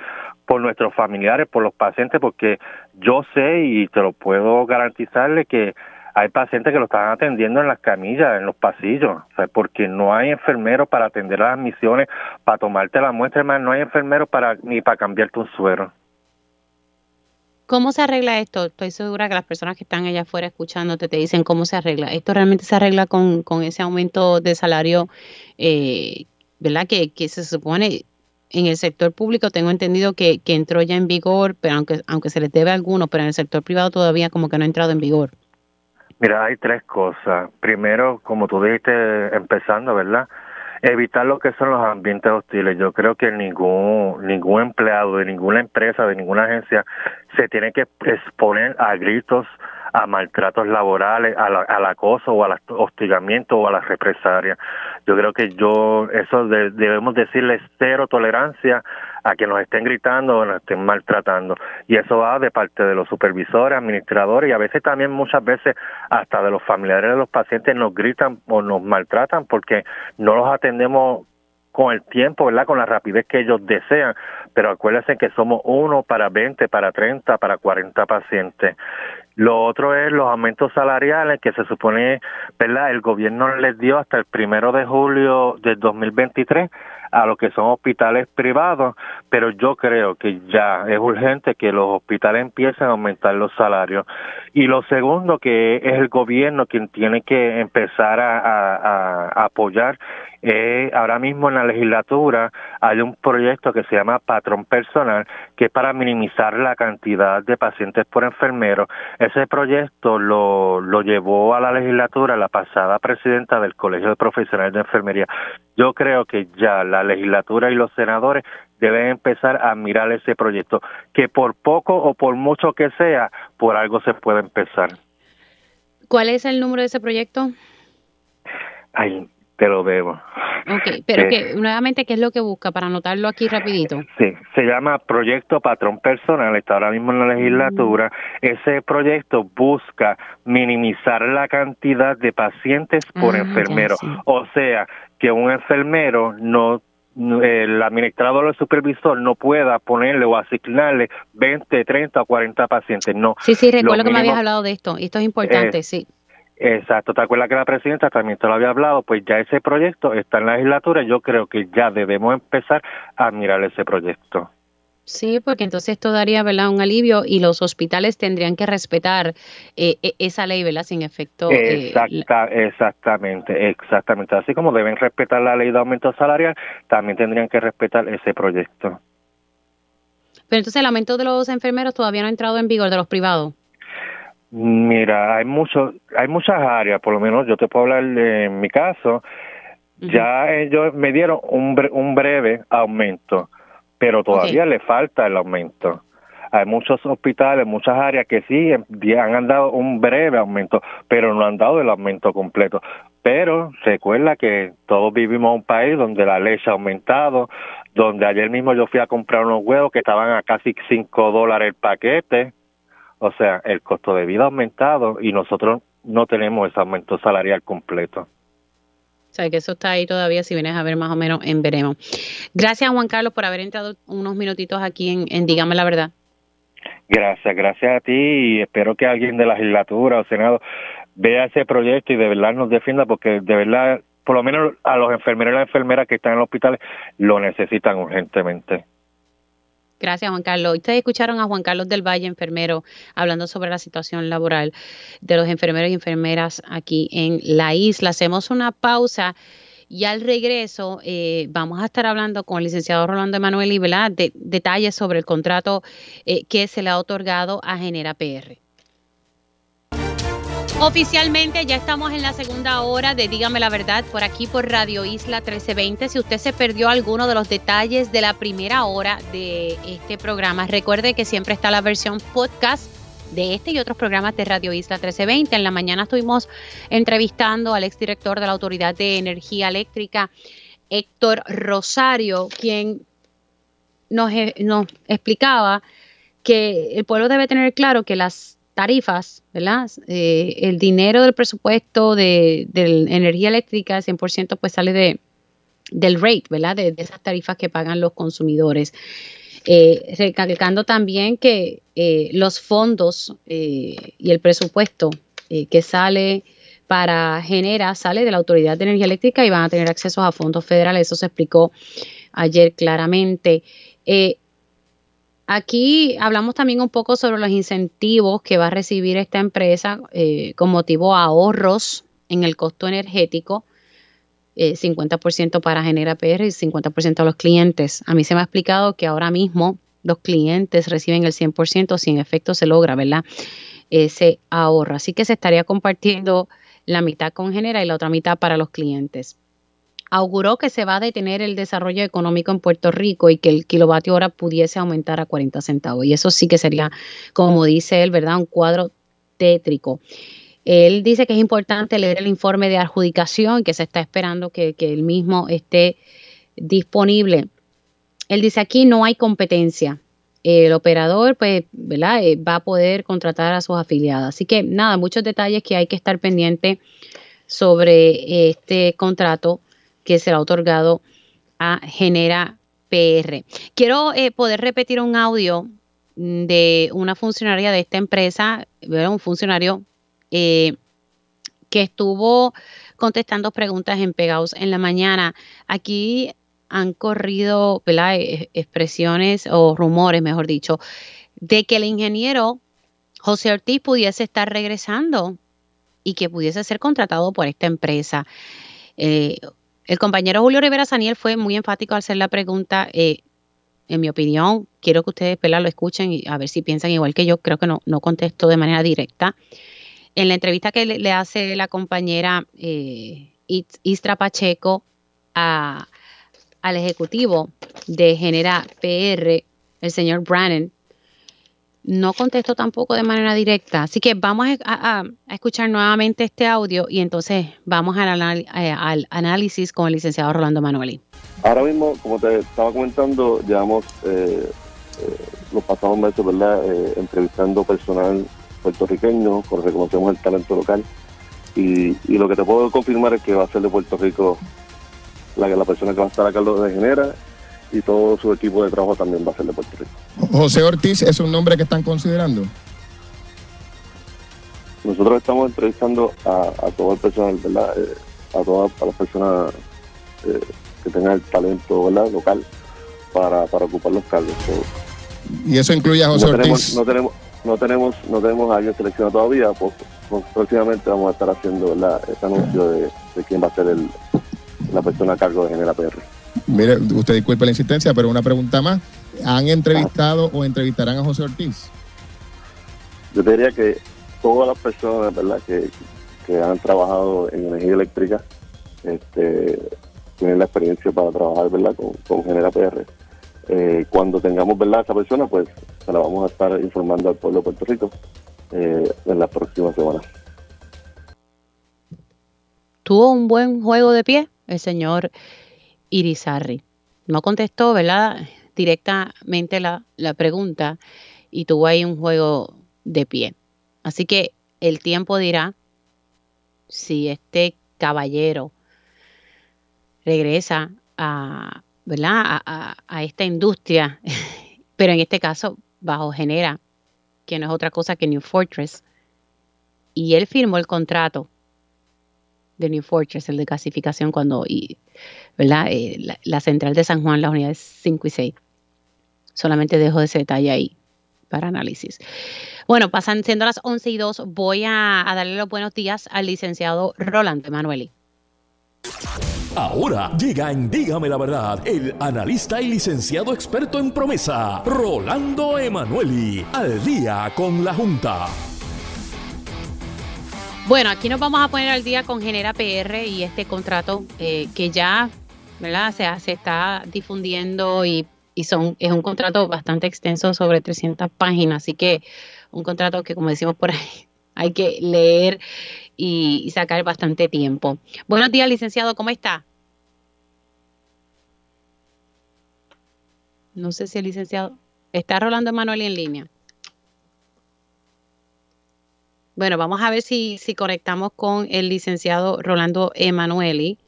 por nuestros familiares, por los pacientes, porque yo sé y te lo puedo garantizarle que hay pacientes que lo están atendiendo en las camillas, en los pasillos, o sea, porque no hay enfermeros para atender las admisiones, para tomarte la muestra, más no hay enfermeros para ni para cambiarte un suero.
¿Cómo se arregla esto? Estoy segura que las personas que están allá afuera escuchándote te dicen cómo se arregla. ¿Esto realmente se arregla con, con ese aumento de salario, eh, ¿verdad? Que, que se supone en el sector público, tengo entendido que, que entró ya en vigor, pero aunque, aunque se les debe a algunos, pero en el sector privado todavía como que no ha entrado en vigor.
Mira, hay tres cosas. Primero, como tú dijiste, empezando, ¿verdad? evitar lo que son los ambientes hostiles. Yo creo que ningún ningún empleado de ninguna empresa, de ninguna agencia se tiene que exponer a gritos, a maltratos laborales, al acoso o al hostigamiento o a las represalias. Yo creo que yo eso debemos decirle cero tolerancia a que nos estén gritando o nos estén maltratando. Y eso va de parte de los supervisores, administradores y a veces también muchas veces hasta de los familiares de los pacientes nos gritan o nos maltratan porque no los atendemos con el tiempo, ¿verdad? Con la rapidez que ellos desean. Pero acuérdense que somos uno para 20, para 30, para 40 pacientes. Lo otro es los aumentos salariales que se supone, ¿verdad? El gobierno les dio hasta el primero de julio del 2023 a lo que son hospitales privados, pero yo creo que ya es urgente que los hospitales empiecen a aumentar los salarios. Y lo segundo, que es el gobierno quien tiene que empezar a, apoyar eh, ahora mismo en la legislatura hay un proyecto que se llama Patrón Personal, que es para minimizar la cantidad de pacientes por enfermero. Ese proyecto lo, lo llevó a la legislatura la pasada presidenta del Colegio de Profesionales de Enfermería. Yo creo que ya la legislatura y los senadores deben empezar a mirar ese proyecto, que por poco o por mucho que sea, por algo se puede empezar.
¿Cuál es el número de ese proyecto?
Ay, te lo debo.
Ok, pero que nuevamente, ¿qué es lo que busca? Para anotarlo aquí rapidito.
Sí, se llama Proyecto Patrón Personal, está ahora mismo en la legislatura. Mm. Ese proyecto busca minimizar la cantidad de pacientes por ah, enfermero. O sea, que un enfermero no el administrador o el supervisor no pueda ponerle o asignarle 20, 30 o 40 pacientes. No.
Sí, sí, recuerdo que me habías hablado de esto. Esto es importante, eh, sí.
Exacto, ¿te acuerdas que la presidenta también te lo había hablado? Pues ya ese proyecto está en la legislatura y yo creo que ya debemos empezar a mirar ese proyecto.
Sí, porque entonces esto daría ¿verdad? un alivio y los hospitales tendrían que respetar eh, e, esa ley, ¿verdad? Sin efecto.
Eh, exactamente, exactamente. Así como deben respetar la ley de aumento salarial, también tendrían que respetar ese proyecto.
Pero entonces el aumento de los enfermeros todavía no ha entrado en vigor de los privados.
Mira, hay muchos, hay muchas áreas, por lo menos yo te puedo hablar de en mi caso, ya ellos me dieron un, un breve aumento, pero todavía le falta el aumento. Hay muchos hospitales, muchas áreas que sí han dado un breve aumento, pero no han dado el aumento completo. Pero recuerda que todos vivimos en un país donde la leche ha aumentado, donde ayer mismo yo fui a comprar unos huevos que estaban a casi 5 dólares el paquete o sea, el costo de vida ha aumentado y nosotros no tenemos ese aumento salarial completo.
O sea, que eso está ahí todavía, si vienes a ver más o menos en veremos. Gracias, Juan Carlos, por haber entrado unos minutitos aquí en, en Dígame la Verdad.
Gracias, gracias a ti y espero que alguien de la legislatura o Senado vea ese proyecto y de verdad nos defienda porque de verdad, por lo menos a los enfermeros y las enfermeras que están en los hospitales lo necesitan urgentemente.
Gracias, Juan Carlos. Ustedes escucharon a Juan Carlos del Valle, enfermero, hablando sobre la situación laboral de los enfermeros y enfermeras aquí en la isla. Hacemos una pausa y al regreso eh, vamos a estar hablando con el licenciado Rolando Emanuel y de detalles sobre el contrato eh, que se le ha otorgado a Genera PR. Oficialmente ya estamos en la segunda hora de Dígame la Verdad por aquí por Radio Isla 1320. Si usted se perdió alguno de los detalles de la primera hora de este programa, recuerde que siempre está la versión podcast de este y otros programas de Radio Isla 1320. En la mañana estuvimos entrevistando al exdirector de la Autoridad de Energía Eléctrica, Héctor Rosario, quien nos, eh, nos explicaba que el pueblo debe tener claro que las tarifas, ¿verdad? Eh, el dinero del presupuesto de, energía eléctrica, 100% pues sale de, del rate, ¿verdad? De, esas tarifas que pagan los consumidores. Eh, recalcando también que eh, los fondos y el presupuesto que sale para Genera sale de la Autoridad de Energía Eléctrica y van a tener acceso a fondos federales. Eso se explicó ayer claramente. Aquí hablamos también un poco sobre los incentivos que va a recibir esta empresa eh, con motivo a ahorros en el costo energético. 50% eh, para Genera PR y 50% a los clientes. A mí se me ha explicado que ahora mismo los clientes reciben el 100% si en efecto se logra, ¿verdad? Ese ahorro. Así que se estaría compartiendo la mitad con Genera y la otra mitad para los clientes auguró que se va a detener el desarrollo económico en Puerto Rico y que el kilovatio hora pudiese aumentar a 40 centavos. Y eso sí que sería, como dice él, ¿verdad? Un cuadro tétrico. Él dice que es importante leer el informe de adjudicación que se está esperando que, el mismo esté disponible. Él dice aquí no hay competencia. El operador, pues, ¿verdad? Eh, va a poder contratar a sus afiliadas. Así que nada, muchos detalles que hay que estar pendiente sobre este contrato que será otorgado a Genera PR. Quiero eh, poder repetir un audio de una funcionaria de esta empresa, un funcionario eh, que estuvo contestando preguntas en Pegados en la mañana. Aquí han corrido e, expresiones o rumores, mejor dicho, de que el ingeniero José Ortiz pudiese estar regresando y que pudiese ser contratado por esta empresa. Eh, el compañero Julio Rivera Saniel fue muy enfático al hacer la pregunta. Eh, en mi opinión, quiero que ustedes lo escuchen y a ver si piensan igual que yo. Creo que no, no contestó de manera directa. En la entrevista que le, hace la compañera eh, Istra Pacheco al ejecutivo de Genera PR, el señor Brannan, no contestó tampoco de manera directa. Así que vamos a, escuchar nuevamente este audio y entonces vamos al, eh, análisis con el licenciado Rolando Manueli.
Ahora mismo, como te estaba comentando, llevamos eh, eh, los pasados meses, ¿verdad?, entrevistando personal puertorriqueño, reconocemos el talento local. Y, y, lo que te puedo confirmar es que va a ser de Puerto Rico la, la persona que va a estar acá lo de Genera y todo su equipo de trabajo también va a ser de Puerto Rico.
José Ortiz es un nombre que están considerando.
Nosotros estamos entrevistando a, todo el personal, ¿verdad? Eh, a todas las personas eh, que tengan el talento ¿verdad? local para, ocupar los cargos.
¿Y eso incluye a José
Ortiz? no tenemos, no tenemos, no tenemos a alguien seleccionado todavía, pues, pues, próximamente vamos a estar haciendo ¿verdad? este anuncio de, quién va a ser el, la persona a cargo de Genera PR.
Mire, usted disculpe la insistencia, pero una pregunta más. ¿Han entrevistado o entrevistarán a José Ortiz?
Yo diría que todas las personas ¿verdad? Que, han trabajado en energía eléctrica este, tienen la experiencia para trabajar ¿verdad? con, Genera PR. Eh, cuando tengamos ¿verdad? a esa persona, pues se la vamos a estar informando al pueblo de Puerto Rico eh, en las próximas semanas.
¿Tuvo un buen juego de pie el señor Irizarry. No contestó, ¿verdad? Directamente la, la pregunta y tuvo ahí un juego de pie. Así que el tiempo dirá si este caballero regresa a, ¿verdad? A, a, esta industria, pero en este caso bajo Genera, que no es otra cosa que New Fortress. Y él firmó el contrato de New Fortress, el de gasificación, cuando, y, ¿verdad? Eh, la, central de San Juan, las unidades 5 y 6. Solamente dejo ese detalle ahí para análisis. Bueno, pasan siendo las 11 y 2, voy a, darle los buenos días al licenciado Rolando Emanueli.
Ahora llega en Dígame la Verdad el analista y licenciado experto en promesa, Rolando Emanueli, al día con la Junta.
Bueno, aquí nos vamos a poner al día con Genera PR y este contrato eh, que ya ¿verdad? Se, se está difundiendo y, son, es un contrato bastante extenso, sobre 300 páginas, así que un contrato que, como decimos por ahí, hay que leer y, y sacar bastante tiempo. Buenos días, licenciado, ¿cómo está? No sé si el licenciado. Está Rolando Emanueli en línea. Bueno, vamos a ver si, si conectamos con el licenciado Rolando Emanueli.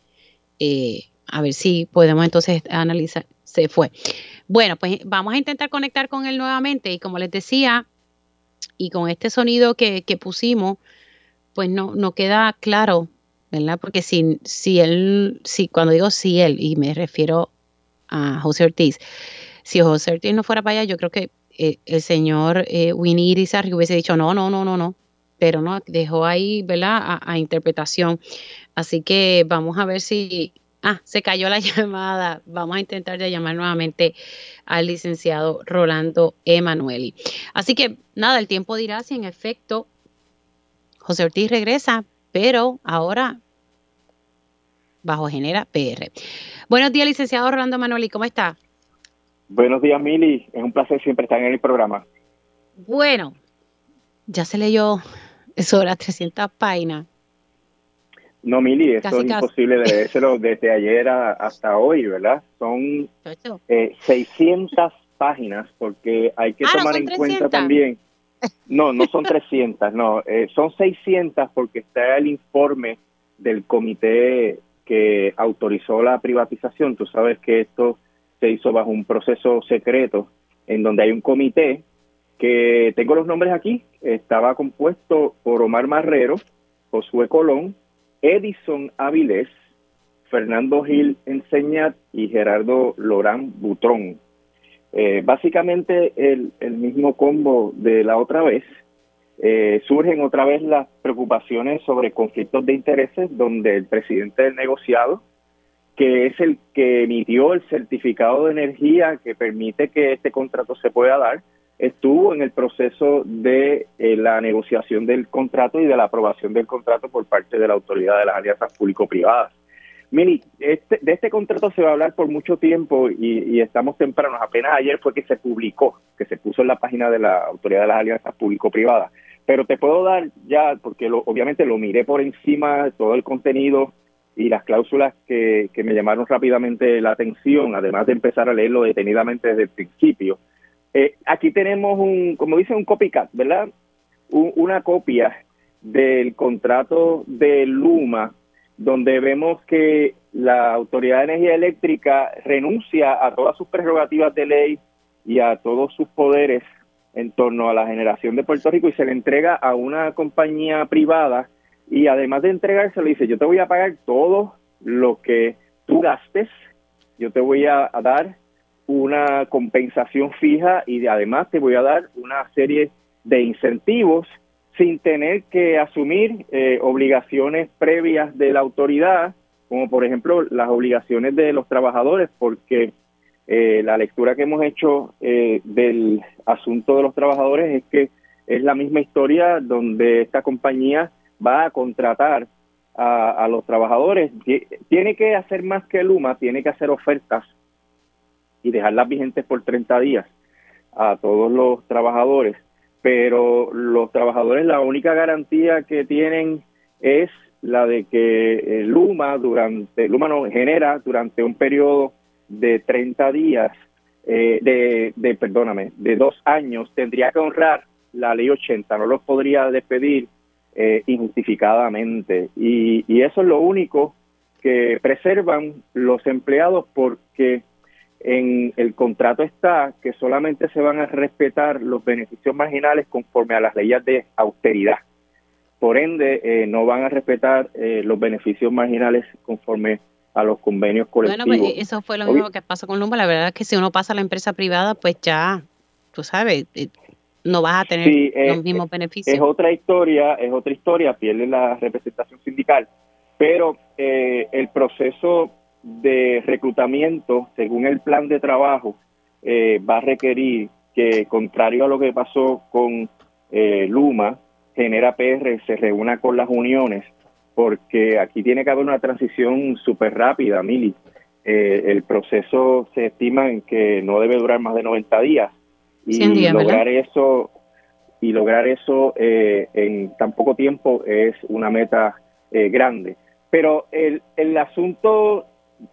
Eh, a ver si podemos entonces analizar. Se fue. Bueno, pues vamos a intentar conectar con él nuevamente. Y como les decía, y con este sonido que, que pusimos, pues no, no queda claro, ¿verdad? Porque si, si él, si cuando digo si él, y me refiero a José Ortiz, si José Ortiz no fuera para allá, yo creo que eh, el señor eh, Winnie Irizarry hubiese dicho no, no, no, no, no, pero no, dejó ahí, ¿verdad? A, a, interpretación. Así que vamos a ver si, ah, se cayó la llamada. Vamos a intentar ya llamar nuevamente al licenciado Rolando Emanueli. Así que nada, el tiempo dirá si en efecto José Ortiz regresa, pero ahora bajo Genera PR. Buenos días, licenciado Rolando Emanueli, ¿cómo está?
Buenos días, Mili. Es un placer siempre estar en el programa.
Bueno, ya se leyó sobre las 300 páginas.
No, Mili, eso casi, es casi. imposible de leérselo desde ayer a, hasta hoy, ¿verdad? Son eh, 600 páginas porque hay que
ah,
tomar
no,
en
300.
cuenta también. No, no son 300, no, eh, son 600 porque está el informe del comité que autorizó la privatización. Tú sabes que esto se hizo bajo un proceso secreto en donde hay un comité que tengo los nombres aquí, estaba compuesto por Omar Marrero, Josué Colón, Edison Avilés, Fernando Gil Enseñat y Gerardo Lorán Butrón. Eh, básicamente el, el, mismo combo de la otra vez. Eh, surgen otra vez las preocupaciones sobre conflictos de intereses, donde el presidente del negociado, que es el que emitió el certificado de energía que permite que este contrato se pueda dar, estuvo en el proceso de eh, la negociación del contrato y de la aprobación del contrato por parte de la autoridad de las alianzas público-privadas. Mili, este, de este contrato se va a hablar por mucho tiempo y, y, estamos tempranos. Apenas ayer fue que se publicó, que se puso en la página de la autoridad de las alianzas público-privadas. Pero te puedo dar ya, porque lo, obviamente lo miré por encima, todo el contenido y las cláusulas que, que me llamaron rápidamente la atención, además de empezar a leerlo detenidamente desde el principio. Eh, aquí tenemos un, como dice, un copycat, ¿verdad? Un, una copia del contrato de Luma, donde vemos que la Autoridad de Energía Eléctrica renuncia a todas sus prerrogativas de ley y a todos sus poderes en torno a la generación de Puerto Rico y se le entrega a una compañía privada y además de entregárselo dice, yo te voy a pagar todo lo que tú gastes, yo te voy a, a dar una compensación fija y de, además te voy a dar una serie de incentivos sin tener que asumir eh, obligaciones previas de la autoridad, como por ejemplo las obligaciones de los trabajadores, porque eh, la lectura que hemos hecho eh, del asunto de los trabajadores es que es la misma historia donde esta compañía va a contratar a, a los trabajadores. Tiene que hacer más que Luma, tiene que hacer ofertas y dejarlas vigentes por 30 días a todos los trabajadores, pero los trabajadores la única garantía que tienen es la de que Luma durante Luma no genera durante un periodo de 30 días eh, de, de perdóname de dos años tendría que honrar la ley 80 no los podría despedir eh, injustificadamente. Y, y eso es lo único que preservan los empleados porque en el contrato está que solamente se van a respetar los beneficios marginales conforme a las leyes de austeridad. Por ende, eh, no van a respetar eh, los beneficios marginales conforme a los convenios colectivos.
Bueno, pues eso fue lo mismo que pasó con Lumba. La verdad es que si uno pasa a la empresa privada, pues ya, tú sabes, eh, no vas a tener sí, los mismos beneficios.
Es otra historia, es otra historia, pierde la representación sindical, pero el proceso de reclutamiento, según el plan de trabajo, eh, va a requerir que, contrario a lo que pasó con eh, Luma, Genera PR se reúna con las uniones, porque aquí tiene que haber una transición súper rápida, Mili. Eh, el proceso se estima en que no debe durar más de 90 días y
días,
lograr ¿verdad? eso y lograr eso eh, en tan poco tiempo es una meta eh, grande. Pero el, el asunto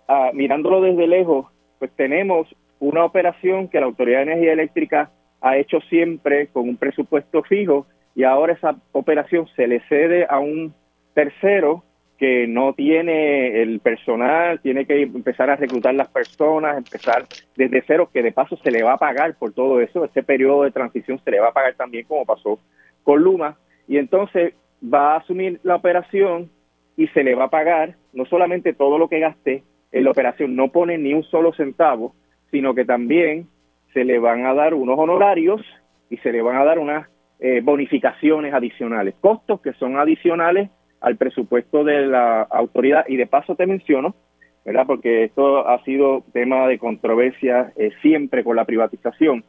uh, mirándolo desde lejos, pues tenemos una operación que la Autoridad de Energía Eléctrica ha hecho siempre con un presupuesto fijo y ahora esa operación se le cede a un tercero que no tiene el personal, tiene que empezar a reclutar las personas, empezar desde cero, que de paso se le va a pagar por todo eso, este periodo de transición se le va a pagar también como pasó con Luma, y entonces va a asumir la operación y se le va a pagar no solamente todo lo que gaste en la operación, no pone ni un solo centavo, sino que también se le van a dar unos honorarios y se le van a dar unas eh, bonificaciones adicionales, costos que son adicionales al presupuesto de la autoridad. Y de paso te menciono, ¿verdad? Porque esto ha sido tema de controversia eh, siempre con la privatización,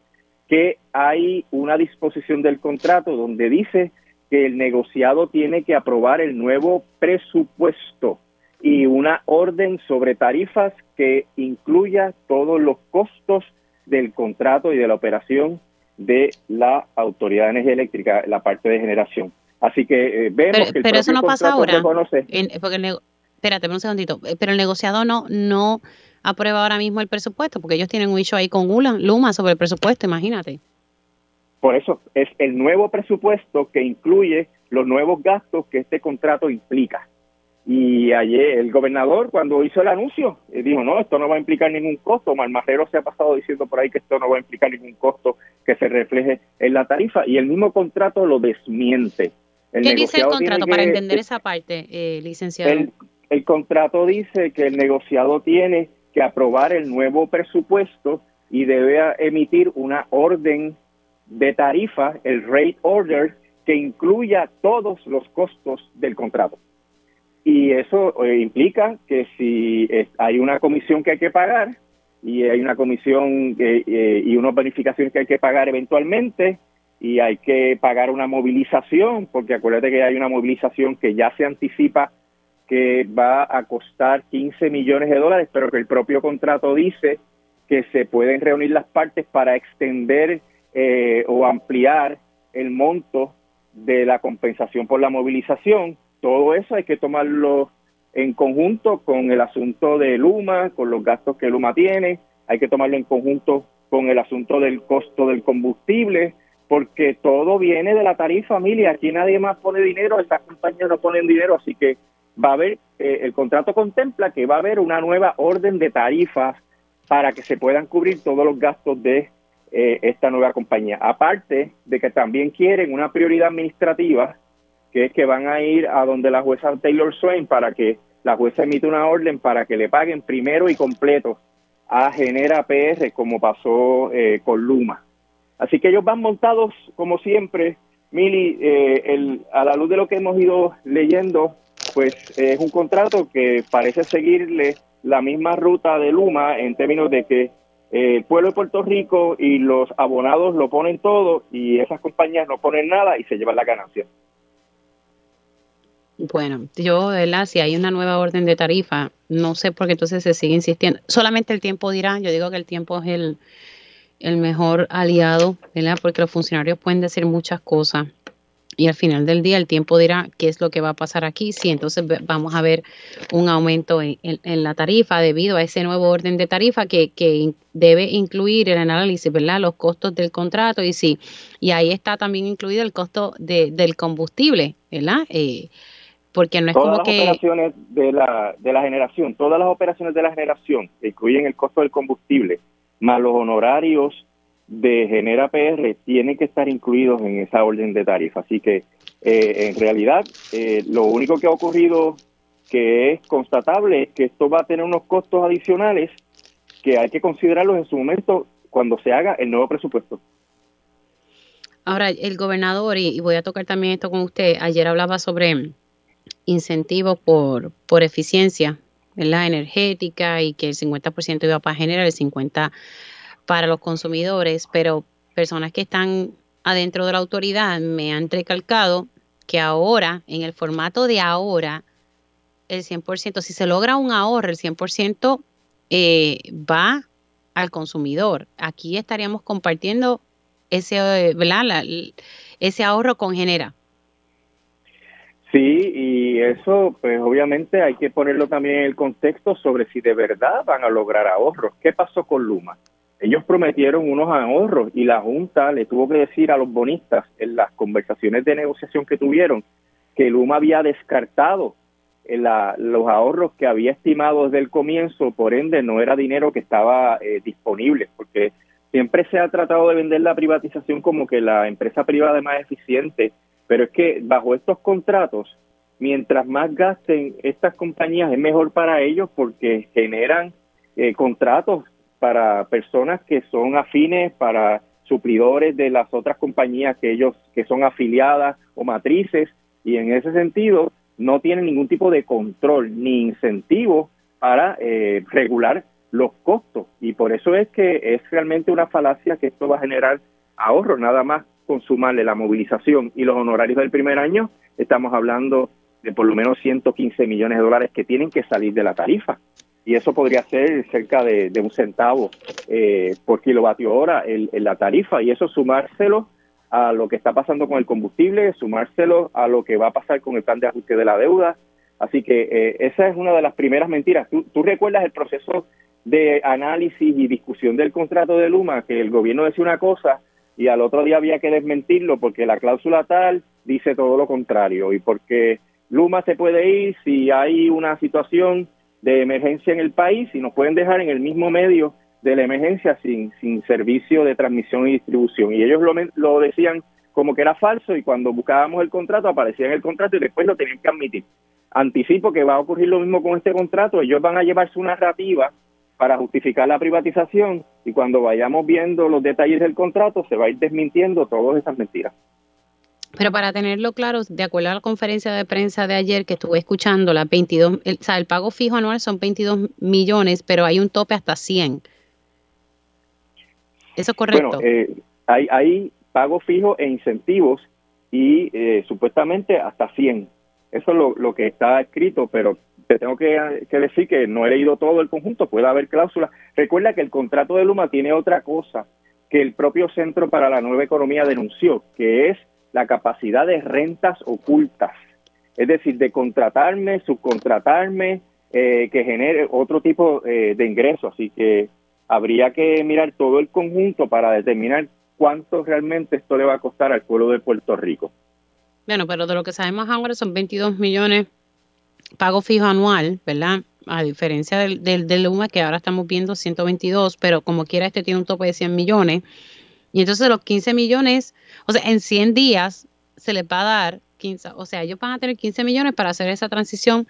que hay una disposición del contrato donde dice que el negociado tiene que aprobar el nuevo presupuesto y una orden sobre tarifas que incluya todos los costos del contrato y de la operación de la Autoridad de Energía Eléctrica, la parte de generación. Así que eh, vemos
pero,
que el
pero eso no pasa ahora. En- porque el espérate un segundito. eh, Pero el negociado no, no aprueba ahora mismo el presupuesto, porque ellos tienen un issue ahí con Ula- Luma sobre el presupuesto, imagínate.
Por eso es el nuevo presupuesto que incluye los nuevos gastos que este contrato implica. Y ayer el gobernador cuando hizo el anuncio eh, dijo, no, esto no va a implicar ningún costo. Malmajero se ha pasado diciendo por ahí que esto no va a implicar ningún costo que se refleje en la tarifa y el mismo contrato lo desmiente. El
¿Qué dice el contrato para entender esa parte, eh, licenciado?
el, el contrato dice que el negociado tiene que aprobar el nuevo presupuesto y debe emitir una orden de tarifa, el rate order, que incluya todos los costos del contrato. Y eso eh, implica que si eh, hay una comisión que hay que pagar y hay una comisión que- eh, y unas bonificaciones que hay que pagar eventualmente y hay que pagar una movilización, porque acuérdate que hay una movilización que ya se anticipa que va a costar 15 millones de dólares, pero que el propio contrato dice que se pueden reunir las partes para extender eh, o ampliar el monto de la compensación por la movilización. Todo eso hay que tomarlo en conjunto con el asunto de Luma, con los gastos que Luma tiene, hay que tomarlo en conjunto con el asunto del costo del combustible, porque todo viene de la tarifa, familia. Aquí nadie más pone dinero, estas compañías no ponen dinero, así que va a haber, eh, el contrato contempla que va a haber una nueva orden de tarifas para que se puedan cubrir todos los gastos de eh, esta nueva compañía. Aparte de que también quieren una prioridad administrativa, que es que van a ir a donde la jueza Taylor Swain para que la jueza emite una orden para que le paguen primero y completo a Genera PR, como pasó eh, con Luma. Así que ellos van montados, como siempre, Mili, eh, el- a la luz de lo que hemos ido leyendo, pues es un contrato que parece seguirle la misma ruta de Luma en términos de que eh, el pueblo de Puerto Rico y los abonados lo ponen todo y esas compañías no ponen nada y se llevan la ganancia.
Bueno, yo, verdad, si hay una nueva orden de tarifa, no sé por qué entonces se sigue insistiendo. Solamente el tiempo dirá, yo digo que el tiempo es el, el mejor aliado, ¿verdad? Porque los funcionarios pueden decir muchas cosas y al final del día el tiempo dirá qué es lo que va a pasar aquí, si entonces ve- vamos a ver un aumento en, en- en la tarifa debido a ese nuevo orden de tarifa que, que debe incluir el análisis, ¿verdad? Los costos del contrato y sí, y ahí está también incluido el costo de, del combustible, ¿verdad? Eh, porque no es
todas
como
las
que...
operaciones de la, de la generación, todas las operaciones de la generación que incluyen el costo del combustible, más los honorarios de Genera PR, tienen que estar incluidos en esa orden de tarifa. Así que, eh, en realidad, eh, lo único que ha ocurrido que es constatable es que esto va a tener unos costos adicionales que hay que considerarlos en su momento cuando se haga el nuevo presupuesto.
Ahora, el gobernador, y, y voy a tocar también esto con usted, ayer hablaba sobre incentivos por, por eficiencia, ¿verdad? Energética y que el 50% iba para generar, el 50% para los consumidores, pero personas que están adentro de la autoridad me han recalcado que ahora, en el formato de ahora, el 100%, si se logra un ahorro, el 100% eh, va al consumidor. Aquí estaríamos compartiendo ese, eh. La- ese ahorro con Genera.
Sí, y eso, pues obviamente hay que ponerlo también en el contexto sobre si de verdad van a lograr ahorros. ¿Qué pasó con Luma? ellos prometieron unos ahorros y la Junta le tuvo que decir a los bonistas en las conversaciones de negociación que tuvieron que Luma había descartado eh, los ahorros que había estimado desde el comienzo, por ende no era dinero que estaba eh, disponible, porque siempre se ha tratado de vender la privatización como que la empresa privada es más eficiente, pero es que bajo estos contratos, mientras más gasten estas compañías es mejor para ellos porque generan eh, contratos para personas que son afines, para suplidores de las otras compañías que ellos que son afiliadas o matrices. Y en ese sentido no tienen ningún tipo de control ni incentivo para eh, regular los costos. Y por eso es que es realmente una falacia que esto va a generar ahorro nada más con sumarle la movilización y los honorarios del primer año estamos hablando de por lo menos 115 millones de dólares que tienen que salir de la tarifa y eso podría ser cerca de, un centavo eh, por kilovatio hora en, la tarifa y eso sumárselo a lo que está pasando con el combustible, sumárselo a lo que va a pasar con el plan de ajuste de la deuda. Así que eh, esa es una de las primeras mentiras. ¿Tú, ¿Tú, recuerdas el proceso de análisis y discusión del contrato de Luma, que el gobierno decía una cosa y al otro día había que desmentirlo porque la cláusula tal dice todo lo contrario y porque Luma se puede ir si hay una situación de emergencia en el país y nos pueden dejar en el mismo medio de la emergencia sin, sin servicio de transmisión y distribución. Y ellos lo, lo decían como que era falso y cuando buscábamos el contrato aparecía en el contrato y después lo tenían que admitir. Anticipo que va a ocurrir lo mismo con este contrato, ellos van a llevar su narrativa para justificar la privatización y cuando vayamos viendo los detalles del contrato se va a ir desmintiendo todas esas mentiras.
Pero para tenerlo claro, de acuerdo a la conferencia de prensa de ayer que estuve escuchando, la 22, el, o sea, el pago fijo anual son 22 millones, pero hay un tope hasta 100. ¿Eso es correcto?
Bueno, eh, hay, hay pago fijo e incentivos y eh, supuestamente hasta 100. Eso es lo, lo, que está escrito, pero te tengo que, decir que no he leído todo el conjunto, puede haber cláusulas. Recuerda que el contrato de Luma tiene otra cosa que el propio Centro para la Nueva Economía denunció, que es la capacidad de rentas ocultas, es decir, de contratarme, subcontratarme, eh, que genere otro tipo eh, de ingresos. Así que habría que mirar todo el conjunto para determinar cuánto realmente esto le va a costar al pueblo de Puerto Rico.
Bueno, pero de lo que sabemos ahora son 22 millones pago fijo anual, ¿verdad? A diferencia del, del, del UMA que ahora estamos viendo 122, pero como quiera este tiene un tope de 100 millones. Y entonces los 15 millones, o sea, en 100 días se les va a dar 15, o sea, ellos van a tener 15 millones para hacer esa transición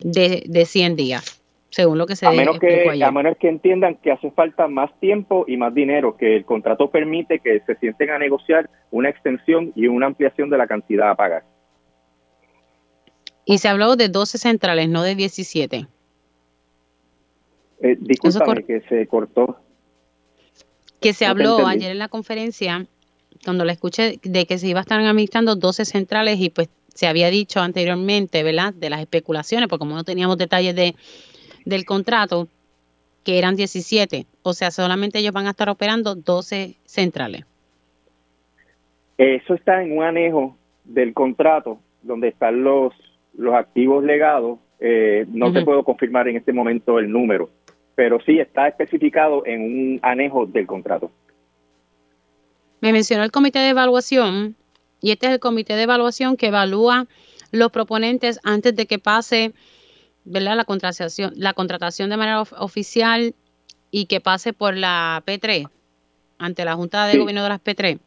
de, de 100 días, según lo que se
a menos que A menos que entiendan que hace falta más tiempo y más dinero, que el contrato permite que se sienten a negociar una extensión y una ampliación de la cantidad a pagar.
Y se habló de 12 centrales, no de 17.
Eh, discúlpame que se cortó
que se habló ayer en la conferencia, cuando la escuché, de que se iba a estar administrando 12 centrales y pues se había dicho anteriormente, ¿verdad?, de las especulaciones, porque como no teníamos detalles de, del contrato, que eran 17. O sea, solamente ellos van a estar operando 12 centrales.
Eso está en un anejo del contrato donde están los, los activos legados. Eh, no te puedo confirmar en este momento el número pero sí está especificado en un anejo del contrato.
Me mencionó el comité de evaluación y este es el comité de evaluación que evalúa los proponentes antes de que pase ¿verdad? La, contratación, la contratación de manera oficial y que pase por la P3 ante la Junta de Gobierno de las P3.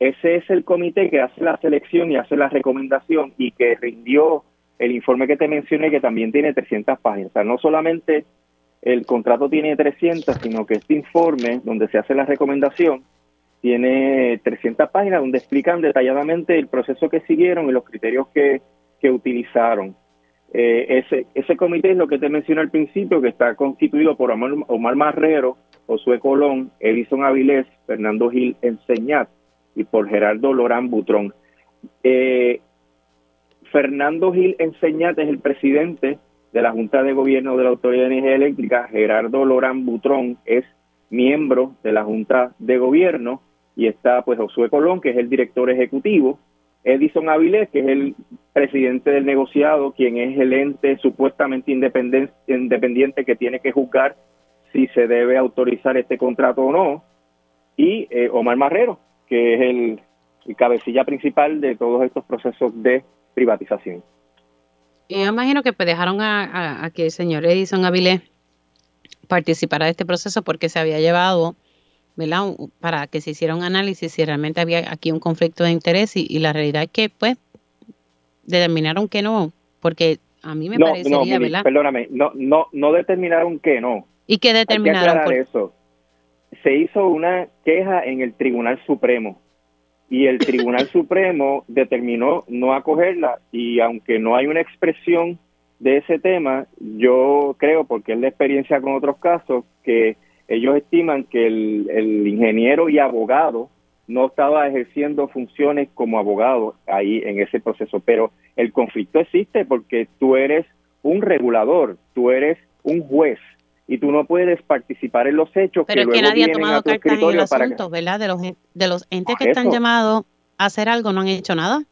Ese es el comité que hace la selección y hace la recomendación y que rindió el informe que te mencioné que también tiene 300 páginas. O sea, no solamente el contrato tiene 300, sino que este informe donde se hace la recomendación tiene 300 páginas donde explican detalladamente el proceso que siguieron y los criterios que, que utilizaron. Eh, ese, ese comité es lo que te mencioné al principio, que está constituido por Omar, Omar Marrero, Josué Colón, Edison Avilés, Fernando Gil Enseñat y por Gerardo Lorán Butrón. Eh, Fernando Gil Enseñate es el presidente de la Junta de Gobierno de la Autoridad de Energía Eléctrica. Gerardo Lorán Butrón es miembro de la Junta de Gobierno y está pues Josué Colón, que es el director ejecutivo, Edison Avilés, que es el presidente del negociado, quien es el ente supuestamente independiente que tiene que juzgar si se debe autorizar este contrato o no, y eh, Omar Marrero, que es el, cabecilla principal de todos estos procesos de privatización.
Yo imagino que pues, dejaron a, que el señor Edison Avilés participara de este proceso porque se había llevado, ¿verdad? Para que se hiciera un análisis si realmente había aquí un conflicto de interés y, la realidad es que, pues, determinaron que no, porque a mí me parecería, ¿verdad?
Perdóname, no, no, no determinaron que no.
¿Y qué determinaron?
Hay eso. Se hizo una queja en el Tribunal Supremo. Y el Tribunal Supremo determinó no acogerla. Y aunque no hay una expresión de ese tema, yo creo, porque es la experiencia con otros casos, que ellos estiman que el, el ingeniero y abogado no estaba ejerciendo funciones como abogado ahí en ese proceso, pero el conflicto existe porque tú eres un regulador, tú eres un juez y tú no puedes participar en los hechos
pero que, es que nadie ha tomado cartas en el asunto, ¿verdad? De los, de los entes que están llamados a hacer algo no han hecho nada.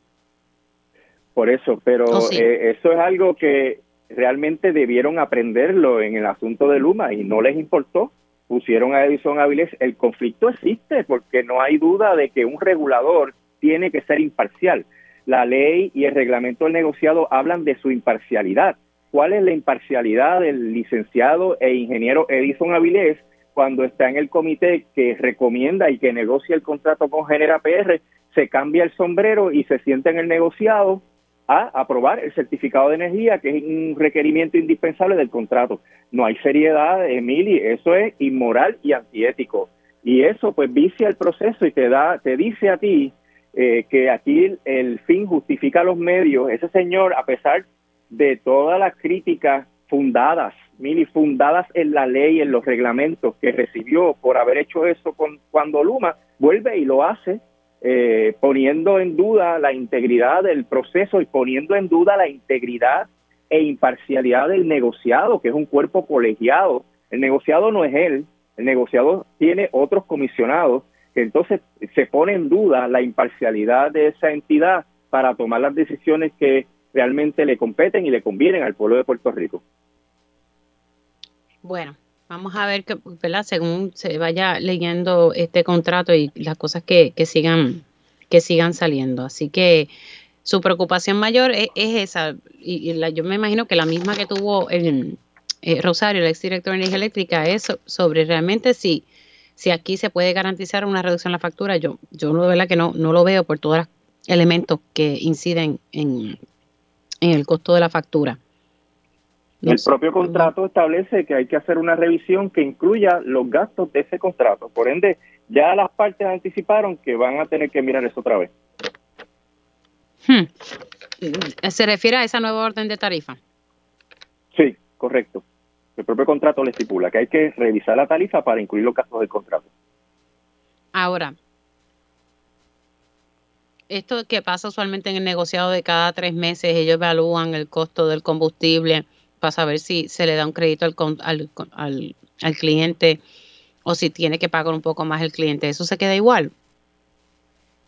Por eso, pero eh, eso es algo que realmente debieron aprenderlo en el asunto de Luma y no les importó pusieron a Edison Avilés, el conflicto existe porque no hay duda de que un regulador tiene que ser imparcial. La ley y el reglamento del negociado hablan de su imparcialidad. ¿Cuál es la imparcialidad del licenciado e ingeniero Edison Avilés cuando está en el comité que recomienda y que negocia el contrato con Genera PR? Se cambia el sombrero y se sienta en el negociado a aprobar el certificado de energía, que es un requerimiento indispensable del contrato. No hay seriedad, Emily, eso es inmoral y antiético. Y eso pues vicia el proceso y te da, te dice a ti eh, que aquí el, fin justifica los medios. Ese señor, a pesar de todas las críticas fundadas, Mili, fundadas en la ley, en los reglamentos que recibió por haber hecho eso con, cuando Luma, vuelve y lo hace eh, poniendo en duda la integridad del proceso y poniendo en duda la integridad e imparcialidad del negociado, que es un cuerpo colegiado. El negociado no es él, el negociado tiene otros comisionados, que entonces se pone en duda la imparcialidad de esa entidad para tomar las decisiones que realmente le competen y le convienen al pueblo de Puerto Rico.
Bueno, Vamos a ver que, ¿verdad? Según se vaya leyendo este contrato y las cosas que, sigan que sigan saliendo. Así que su preocupación mayor es, esa. Y, yo me imagino que la misma que tuvo el, eh, Rosario, el exdirector de energía eléctrica, es sobre realmente si, si aquí se puede garantizar una reducción en la factura. Yo, yo de verdad que no, no lo veo por todos los elementos que inciden en, en el costo de la factura
el propio contrato establece que hay que hacer una revisión que incluya los gastos de ese contrato. Por ende, ya las partes anticiparon que van a tener que mirar eso otra vez.
Hmm. ¿Se refiere a esa nueva orden de tarifa?
Sí, correcto. El propio contrato le estipula que hay que revisar la tarifa para incluir los gastos del contrato.
Ahora, esto que pasa usualmente en el negociado de cada tres meses, ellos evalúan el costo del combustible para saber si se le da un crédito al, al, al, cliente o si tiene que pagar un poco más el cliente. ¿Eso se queda igual?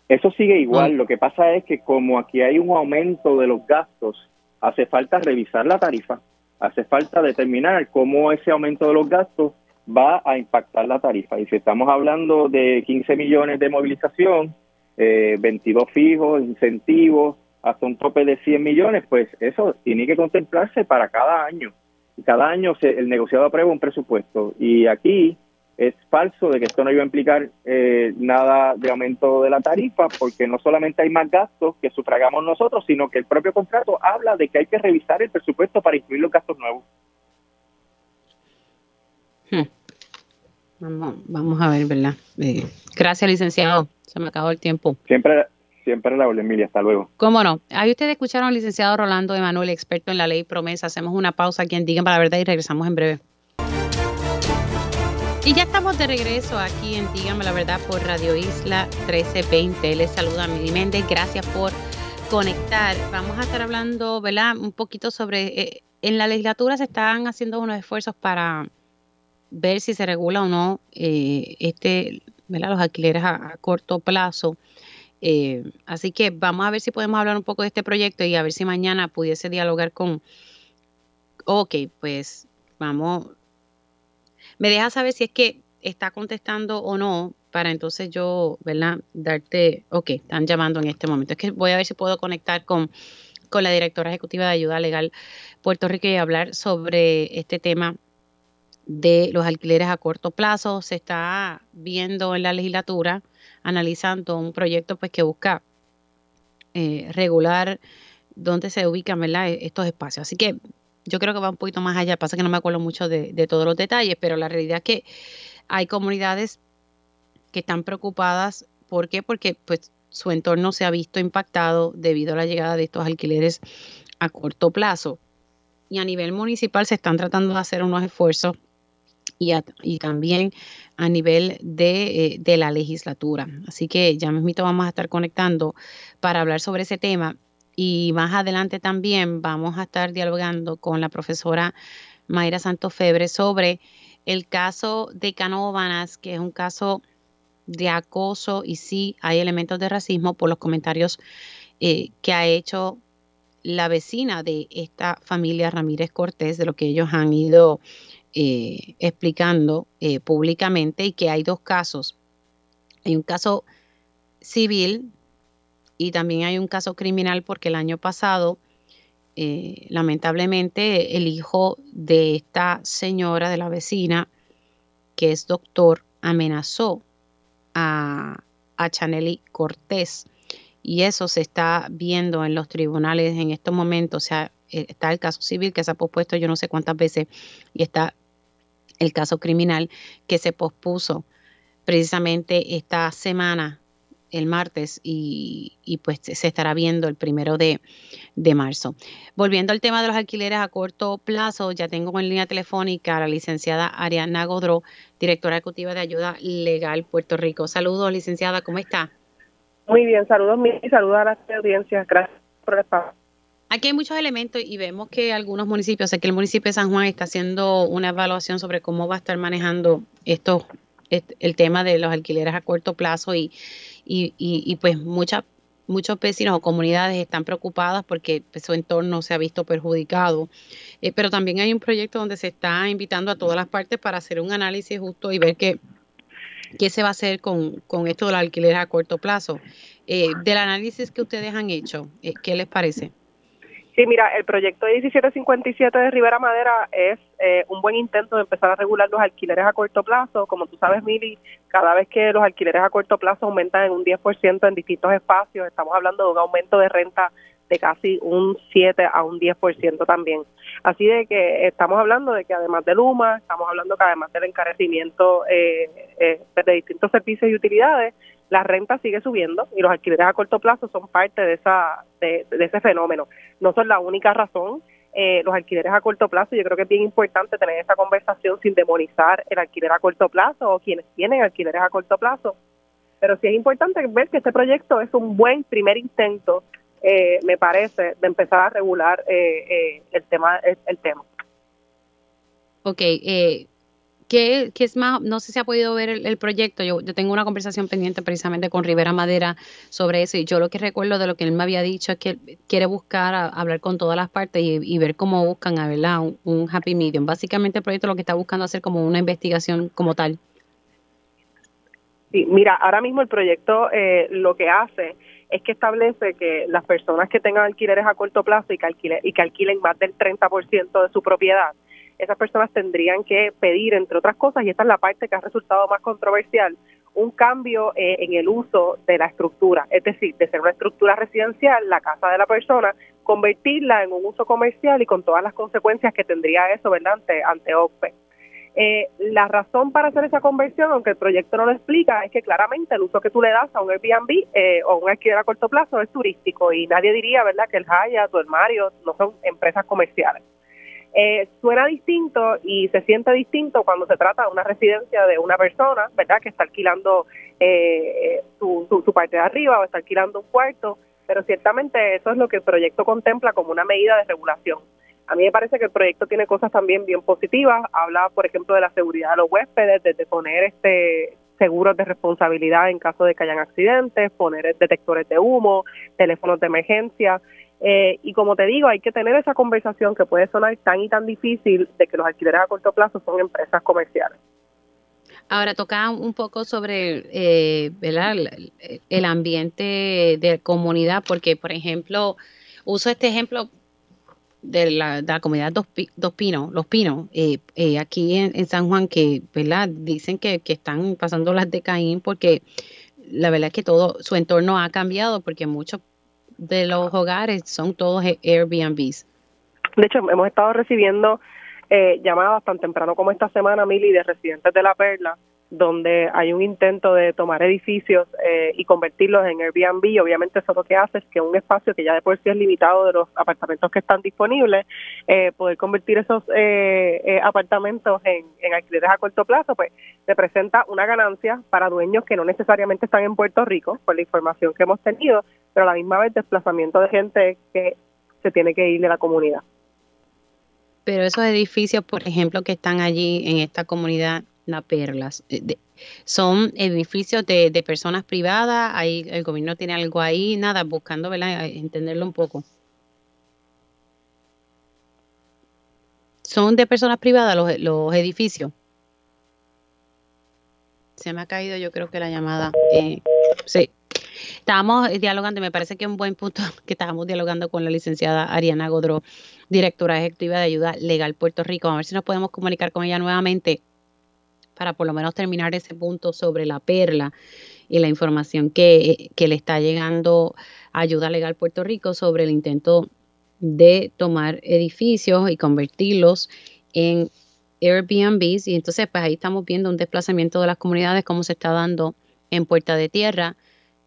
Eso sigue igual. Lo que pasa es que como aquí hay un aumento de los gastos, hace falta revisar la tarifa, hace falta determinar cómo ese aumento de los gastos va a impactar la tarifa. Y si estamos hablando de 15 millones de movilización, eh, 22 fijos, incentivos, hasta un tope de 100 millones, pues eso tiene que contemplarse para cada año. Y cada año se, el negociado aprueba un presupuesto. Y aquí es falso de que esto no iba a implicar eh, nada de aumento de la tarifa, porque no solamente hay más gastos que sufragamos nosotros, sino que el propio contrato habla de que hay que revisar el presupuesto para incluir los gastos nuevos.
Hmm. Vamos, vamos a ver, ¿verdad? Eh, gracias, licenciado. Se me acabó el tiempo.
Siempre, Siempre la Emilia. Hasta luego.
Cómo no. Ahí ustedes escucharon al licenciado Rolando Emanuel, experto en la ley promesa. Hacemos una pausa aquí en Digan para la Verdad y regresamos en breve. Y ya estamos de regreso aquí en Dígame la Verdad por Radio Isla 1320. Les saluda a Mili Méndez. Gracias por conectar. Vamos a estar hablando, ¿verdad? Un poquito sobre. Eh, en la legislatura se están haciendo unos esfuerzos para ver si se regula o no eh, este, ¿verdad? los alquileres a corto plazo. Eh, así que vamos a ver si podemos hablar un poco de este proyecto y a ver si mañana pudiese dialogar con, ok, pues vamos, Me deja saber si es que está contestando o no para entonces yo, ¿verdad? Darte, ok, están llamando en este momento. Es que voy a ver si puedo conectar con, con la directora ejecutiva de ayuda legal Puerto Rico y hablar sobre este tema de los alquileres a corto plazo. Se está viendo en la legislatura, analizando un proyecto pues que busca eh, regular dónde se ubican. E-, estos espacios. Así que yo creo que va un poquito más allá. Pasa que no me acuerdo mucho de, de todos los detalles, pero la realidad es que hay comunidades que están preocupadas. ¿Por qué? Porque pues su entorno se ha visto impactado debido a la llegada de estos alquileres a corto plazo. Y a nivel municipal se están tratando de hacer unos esfuerzos y, también a nivel de, eh, de, la legislatura. Así que ya mismito vamos a estar conectando para hablar sobre ese tema. Y más adelante también vamos a estar dialogando con la profesora Mayra Santofebre sobre el caso de Canóvanas, que es un caso de acoso y sí hay elementos de racismo por los comentarios eh, que ha hecho la vecina de esta familia Ramírez Cortés, de lo que ellos han ido eh, explicando eh, públicamente y que hay dos casos. Hay un caso civil y también hay un caso criminal porque el año pasado, lamentablemente, el hijo de esta señora, de la vecina, que es doctor, amenazó a, a Chaneli Cortés. Y eso se está viendo en los tribunales en estos momentos. O sea, eh, está el caso civil que se ha pospuesto yo no sé cuántas veces y está el caso criminal que se pospuso precisamente esta semana el martes y, pues se estará viendo el primero de, marzo. Volviendo al tema de los alquileres a corto plazo, ya tengo en línea telefónica a la licenciada Ariana Godró, directora ejecutiva de Ayuda Legal Puerto Rico. Saludos, licenciada, ¿cómo está?
Muy bien, saludos y saludos a las audiencias. Gracias por el espacio.
Aquí hay muchos elementos y vemos que algunos municipios, sé que el municipio de San Juan está haciendo una evaluación sobre cómo va a estar manejando esto, el tema de los alquileres a corto plazo y, y, y, pues muchas muchos vecinos o comunidades están preocupadas porque su entorno se ha visto perjudicado. Eh, pero también hay un proyecto donde se está invitando a todas las partes para hacer un análisis justo y ver qué, qué se va a hacer con, con esto del alquiler a corto plazo. Eh, del análisis que ustedes han hecho, eh, ¿qué les parece?
Sí, mira, el proyecto de 1757 de Rivera Madera es eh, un buen intento de empezar a regular los alquileres a corto plazo. Como tú sabes, Mili, cada vez que los alquileres a corto plazo aumentan en un 10% en distintos espacios, estamos hablando de un aumento de renta de casi un 7 a un 10% también. Así de que estamos hablando de que además de Luma, estamos hablando que además del encarecimiento eh, eh, de distintos servicios y utilidades, la renta sigue subiendo y los alquileres a corto plazo son parte de esa de, ese fenómeno. No son la única razón. Eh, los alquileres a corto plazo, yo creo que es bien importante tener esa conversación sin demonizar el alquiler a corto plazo o quienes tienen alquileres a corto plazo. Pero sí es importante ver que este proyecto es un buen primer intento, eh, me parece, de empezar a regular eh, el tema. El, el tema.
Ok, eh, ¿Qué, es más? No sé si ha podido ver el, proyecto. Yo, yo, tengo una conversación pendiente precisamente con Rivera Madera sobre eso y yo lo que recuerdo de lo que él me había dicho es que quiere buscar hablar con todas las partes y, ver cómo buscan a ¿verdad? Un, happy medium. Básicamente el proyecto lo que está buscando hacer como una investigación como tal.
Sí, mira, ahora mismo el proyecto eh, lo que hace es que establece que las personas que tengan alquileres a corto plazo y que, y que alquilen más del 30% de su propiedad, esas personas tendrían que pedir, entre otras cosas, y esta es la parte que ha resultado más controversial, un cambio eh, en el uso de la estructura, es decir, de ser una estructura residencial, la casa de la persona, convertirla en un uso comercial y con todas las consecuencias que tendría eso, ¿verdad?, ante, ante OPE. Eh, la razón para hacer esa conversión, aunque el proyecto no lo explica, es que claramente el uso que tú le das a un Airbnb eh, o un alquiler a corto plazo es turístico y nadie diría, ¿verdad?, que el Hyatt o el Marriott no son empresas comerciales. Eh, suena distinto y se siente distinto cuando se trata de una residencia de una persona, ¿verdad?, que está alquilando eh, su, su, parte de arriba o está alquilando un cuarto, pero ciertamente eso es lo que el proyecto contempla como una medida de regulación. A mí me parece que el proyecto tiene cosas también bien positivas. Habla, por ejemplo, de la seguridad de los huéspedes, de, poner este seguros de responsabilidad en caso de que hayan accidentes, poner detectores de humo, teléfonos de emergencia. Eh, y como te digo, hay que tener esa conversación que puede sonar tan y tan difícil de que los alquileres a corto plazo son empresas comerciales.
Ahora toca un poco sobre eh, el ambiente de comunidad, porque por ejemplo, uso este ejemplo de la, comunidad Dos, Dos, Pinos, Los Pinos, eh, eh, aquí en, San Juan, que ¿verdad? dicen que, que están pasando las de Caín porque la verdad es que todo su entorno ha cambiado porque muchos de los hogares son todos Airbnbs.
De hecho, hemos estado recibiendo eh, llamadas tan temprano como esta semana, Mili, de residentes de La Perla, donde hay un intento de tomar edificios eh, y convertirlos en Airbnb. Obviamente eso lo que hace es que un espacio que ya de por sí es limitado de los apartamentos que están disponibles, eh, poder convertir esos eh, apartamentos en, en alquileres a corto plazo, pues representa una ganancia para dueños que no necesariamente están en Puerto Rico, por la información que hemos tenido, pero a la misma vez desplazamiento de gente que se tiene que ir de la comunidad.
Pero esos edificios, por ejemplo, que están allí en esta comunidad, las perlas. Eh, son edificios de, personas privadas, ahí el gobierno tiene algo ahí, nada, buscando ¿verdad? entenderlo un poco. Son de personas privadas los, los edificios. Se me ha caído yo creo que la llamada. Eh, sí. Estábamos dialogando y me parece que es un buen punto que estábamos dialogando con la licenciada Ariana Godró, directora ejecutiva de Ayuda Legal Puerto Rico. A ver si nos podemos comunicar con ella nuevamente para por lo menos terminar ese punto sobre la perla y la información que, le está llegando Ayuda Legal Puerto Rico sobre el intento de tomar edificios y convertirlos en Airbnbs. Y entonces, pues ahí estamos viendo un desplazamiento de las comunidades, como se está dando en Puerta de Tierra,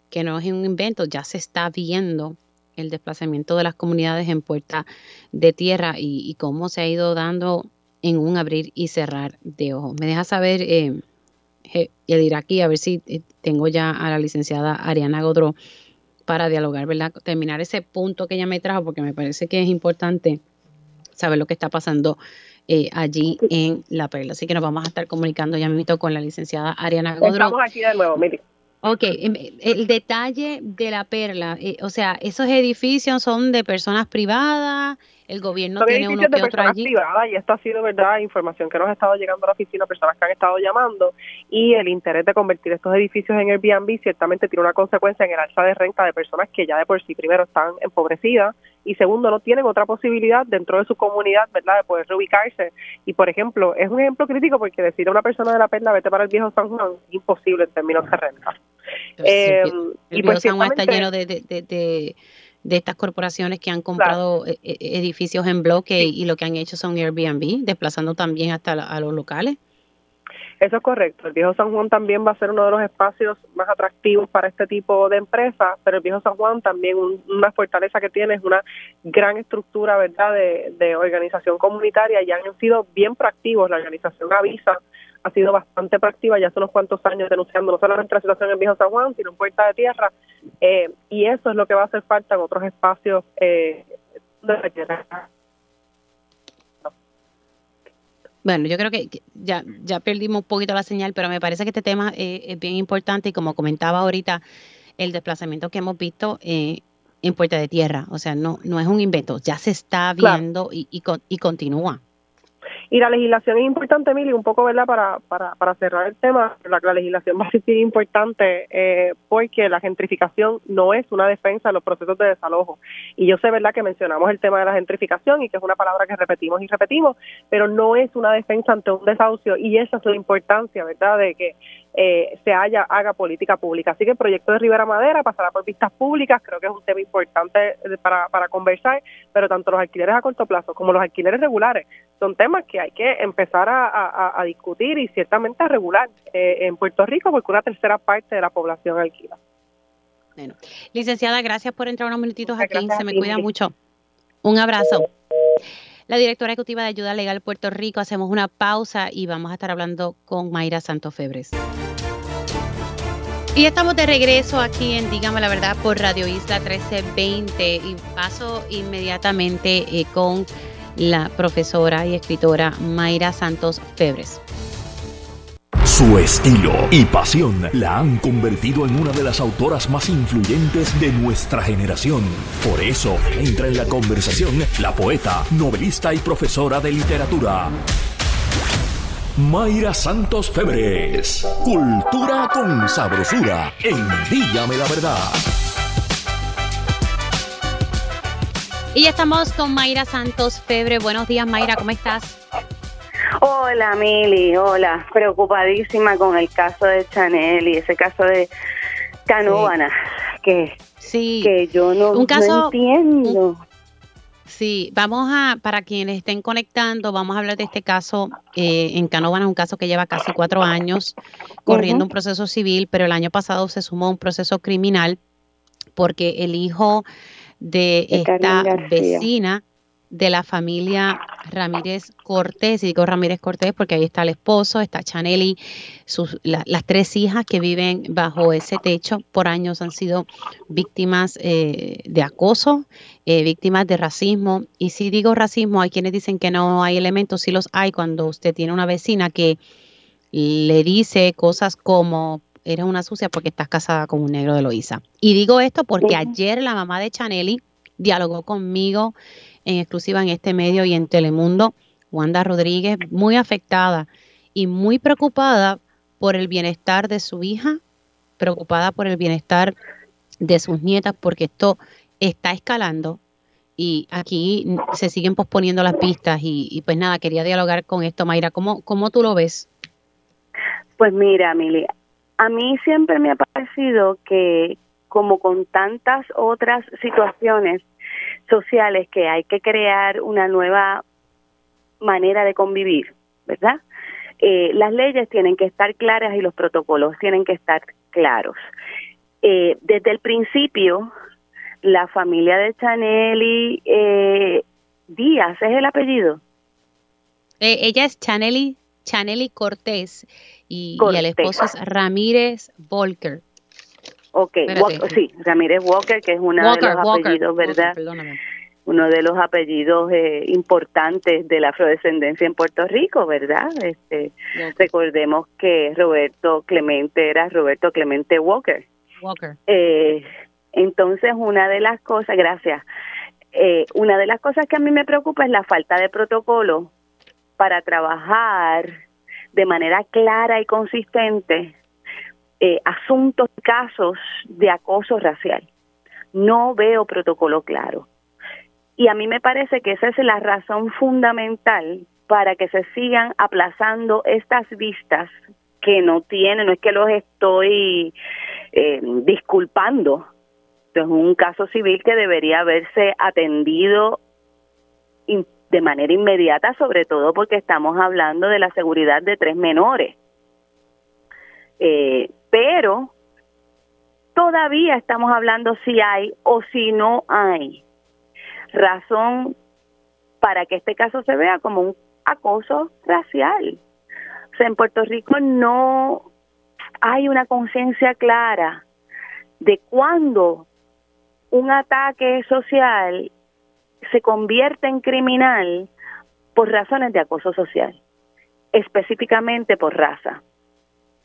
que no es un invento, ya se está viendo el desplazamiento de las comunidades en Puerta de Tierra y cómo se ha ido dando en un abrir y cerrar de ojos. Me deja saber eh, el ir aquí a ver si eh, tengo ya a la licenciada Ariana Godró para dialogar, ¿verdad? Terminar ese punto que ella me trajo porque me parece que es importante saber lo que está pasando eh, allí en La Perla. Así que nos vamos a estar comunicando ya mismo con la licenciada Ariana Godró.
Estamos aquí de nuevo, mire.
Ok, em, el detalle de la perla, eh, o sea, esos edificios son de personas privadas, el gobierno tiene uno que otro allí.
Privadas, y esto ha sido, verdad, información que nos ha estado llegando a la oficina, personas que han estado llamando, y el interés de convertir estos edificios en Airbnb ciertamente tiene una consecuencia en el alza de renta de personas que ya de por sí, primero, están empobrecidas, y segundo, no tienen otra posibilidad dentro de su comunidad, ¿verdad?, de poder reubicarse. Y, por ejemplo, es un ejemplo crítico porque decir a una persona de la perla, vete para el viejo San Juan, es imposible en términos de renta.
Eh, y pues San Juan está lleno de, de, estas corporaciones que han comprado e, e, edificios en bloque y lo que han hecho son Airbnb, desplazando también hasta a los locales.
Eso es correcto. El Viejo San Juan también va a ser uno de los espacios más atractivos para este tipo de empresas, pero el Viejo San Juan también una fortaleza que tiene es una gran estructura, ¿verdad?, de, de organización comunitaria y han sido bien proactivos. La organización Avisa ha sido bastante proactiva ya hace unos cuantos años denunciando no solamente la situación en Viejo San Juan, sino en Puerta de Tierra, eh, y eso es lo que va a hacer falta en otros espacios eh, de la tierra.
Bueno, yo creo que ya, ya perdimos un poquito la señal, pero me parece que este tema eh, es bien importante y como comentaba ahorita, el desplazamiento que hemos visto en Puerta de Tierra, o sea, no, no es un invento, ya se está viendo y, y, y continúa.
Y la legislación es importante, Emily, un poco, ¿verdad? Para, para, para cerrar el tema, la, la legislación va a ser importante eh, porque la gentrificación no es una defensa de los procesos de desalojo. Y yo sé, ¿verdad?, que mencionamos el tema de la gentrificación y que es una palabra que repetimos y repetimos, pero no es una defensa ante un desahucio y esa es la importancia, ¿verdad?, de que eh, se haya, haga política pública. Así que el proyecto de Rivera Madera pasará por vistas públicas, creo que es un tema importante para, para conversar, pero tanto los alquileres a corto plazo como los alquileres regulares son temas que hay que empezar a, discutir y ciertamente a regular eh, en Puerto Rico porque una tercera parte de la población alquila.
Bueno, licenciada, gracias por entrar unos minutitos aquí, se me cuida mucho. Un abrazo. La directora ejecutiva de Ayuda Legal Puerto Rico, hacemos una pausa y vamos a estar hablando con Mayra Santos Febres. Y estamos de regreso aquí en Dígame la Verdad por Radio Isla 1320 y paso inmediatamente eh, con la profesora y escritora Mayra Santos Febres.
Su estilo y pasión la han convertido en una de las autoras más influyentes de nuestra generación. Por eso entra en la conversación la poeta, novelista y profesora de literatura. Mayra Santos Febres. Cultura con sabrosura en Dígame la verdad.
Y ya estamos con Mayra Santos Febre. Buenos días, Mayra, ¿cómo estás?
Hola, Mili, hola. Preocupadísima con el caso de Chanel y ese caso de Canóvana, que,
sí.
que yo no,
Un caso-
no entiendo.
Sí, vamos a, para quienes estén conectando, vamos a hablar de este caso eh, en Canóvana, un caso que lleva casi cuatro años corriendo un proceso civil, pero el año pasado se sumó un proceso criminal porque el hijo de
De
esta vecina de la familia Ramírez Cortés, y digo Ramírez Cortés porque ahí está el esposo, está Chaneli, sus, la- las tres hijas que viven bajo ese techo por años han sido víctimas eh, de acoso, eh, víctimas de racismo. Y si digo racismo, hay quienes dicen que no hay elementos, sí los hay cuando usted tiene una vecina que le dice cosas como eres una sucia porque estás casada con un negro de Loíza. Y digo esto porque ayer la mamá de Chaneli dialogó conmigo en exclusiva en este medio y en Telemundo, Wanda Rodríguez, muy afectada y muy preocupada por el bienestar de su hija, preocupada por el bienestar de sus nietas, porque esto está escalando y aquí se siguen posponiendo las pistas y, y pues nada, quería dialogar con esto, Mayra, ¿cómo, cómo tú lo ves?
Pues mira, Mili, a mí siempre me ha parecido que como con tantas otras situaciones sociales que hay que crear una nueva manera de convivir, ¿verdad? Eh, las leyes tienen que estar claras y los protocolos tienen que estar claros. Eh, desde el principio, la familia de Chaneli eh, Díaz es el apellido.
Eh, ella es Chaneli, Chaneli Cortés y, y el
Cortés.
esposo es Ramírez Volker.
Ok. Walker- sí, Ramírez Walker, que es uno
Walker,
de los
Walker,
apellidos, ¿verdad? Uno de los apellidos eh, importantes de la afrodescendencia en Puerto Rico, ¿verdad? Este, recordemos que Roberto Clemente era Roberto Clemente Walker.
Walker.
Eh, entonces, una de las cosas, gracias, eh, una de las cosas que a mí me preocupa es la falta de protocolo para trabajar de manera clara y consistente eh, asuntos, casos de acoso racial. No veo protocolo claro. Y a mí me parece que esa es la razón fundamental para que se sigan aplazando estas vistas que no tienen, no es que los estoy eh, disculpando, es un caso civil que debería haberse atendido de manera inmediata, sobre todo porque estamos hablando de la seguridad de tres menores. Eh, pero todavía estamos hablando si hay o si no hay razón para que este caso se vea como un acoso racial. O sea, en Puerto Rico no hay una conciencia clara de cuándo un ataque social se convierte en criminal por razones de acoso social, específicamente por raza.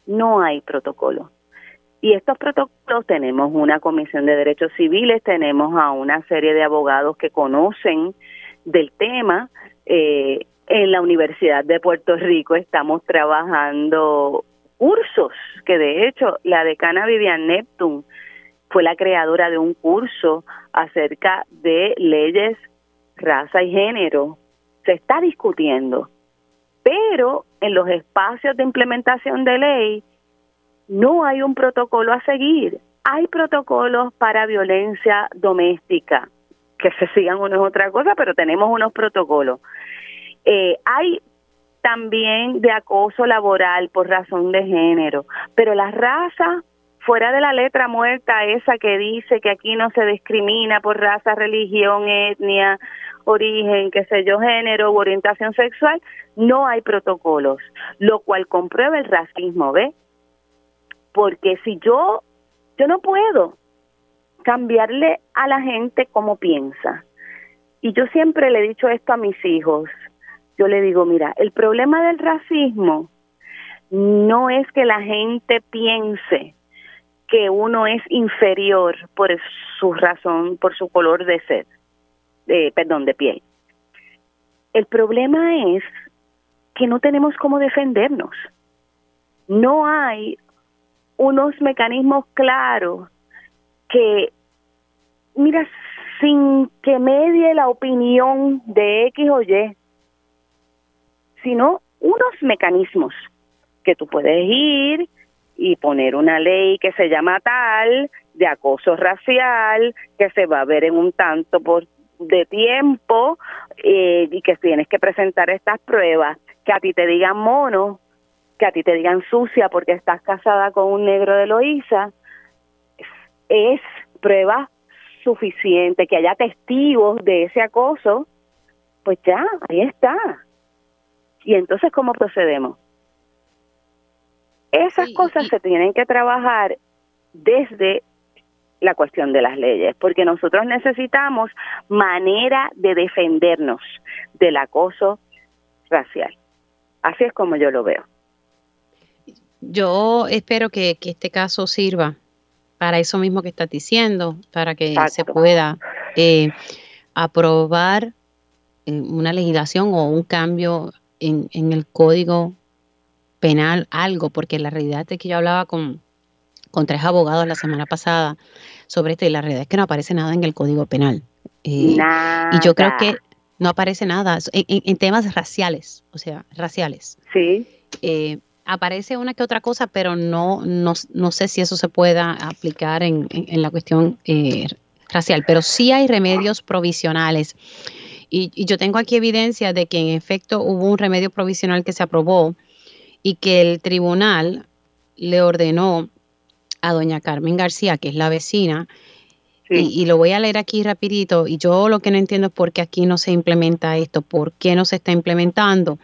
No hay protocolo. Y estos protocolos tenemos una comisión de derechos civiles, tenemos a una serie de abogados que conocen del tema. Eh, en la Universidad de Puerto Rico estamos trabajando cursos, que de hecho la decana Vivian Neptune fue la creadora de un curso acerca de leyes, raza y género. Se está discutiendo, pero en los espacios de implementación de ley no hay un protocolo a seguir. Hay protocolos para violencia doméstica, que se sigan uno es otra cosa, pero tenemos unos protocolos. Eh, hay también de acoso laboral por razón de género, pero la raza, fuera de la letra muerta esa que dice que aquí no se discrimina por raza, religión, etnia, origen, qué sé yo, género u orientación sexual, no hay protocolos, lo cual comprueba el racismo, ¿ve? Porque si yo, yo no puedo cambiarle a la gente como piensa. Y yo siempre le he dicho esto a mis hijos. Yo le digo, mira, el problema del racismo no es que la gente piense que uno es inferior por su razón, por su color de sed, de, perdón, de piel. El problema es que no tenemos cómo defendernos. No hay unos mecanismos claros que, mira, sin que medie la opinión de X o Y, sino unos mecanismos que tú puedes ir y poner una ley que se llama tal de acoso racial que se va a ver en un tanto por de tiempo eh, y que tienes que presentar estas pruebas que a ti te digan mono que a ti te digan sucia porque estás casada con un negro de Loíza es prueba suficiente, que haya testigos de ese acoso, pues ya, ahí está. Y entonces, ¿cómo procedemos? Esas cosas se tienen que trabajar desde la cuestión de las leyes, porque nosotros necesitamos manera de defendernos del acoso racial. Así es como yo lo veo.
Yo espero que, que este caso sirva para eso mismo que estás diciendo, para que se pueda eh, aprobar eh, una legislación o un cambio en, en, el código penal, algo, porque la realidad es que yo hablaba con, con tres abogados la semana pasada sobre esto y la realidad es que no aparece nada en el código penal. Eh, y yo creo que no aparece nada en, en, temas raciales, o sea, raciales.
Sí
aparece una que otra cosa, pero no, no, no sé si eso se pueda aplicar en, en, la cuestión eh, racial, pero sí hay remedios provisionales. Y, y, yo tengo aquí evidencia de que en efecto hubo un remedio provisional que se aprobó y que el tribunal le ordenó a doña Carmen García, que es la vecina, y, y, lo voy a leer aquí rapidito, y yo lo que no entiendo es por qué aquí no se implementa esto, por qué no se está implementando.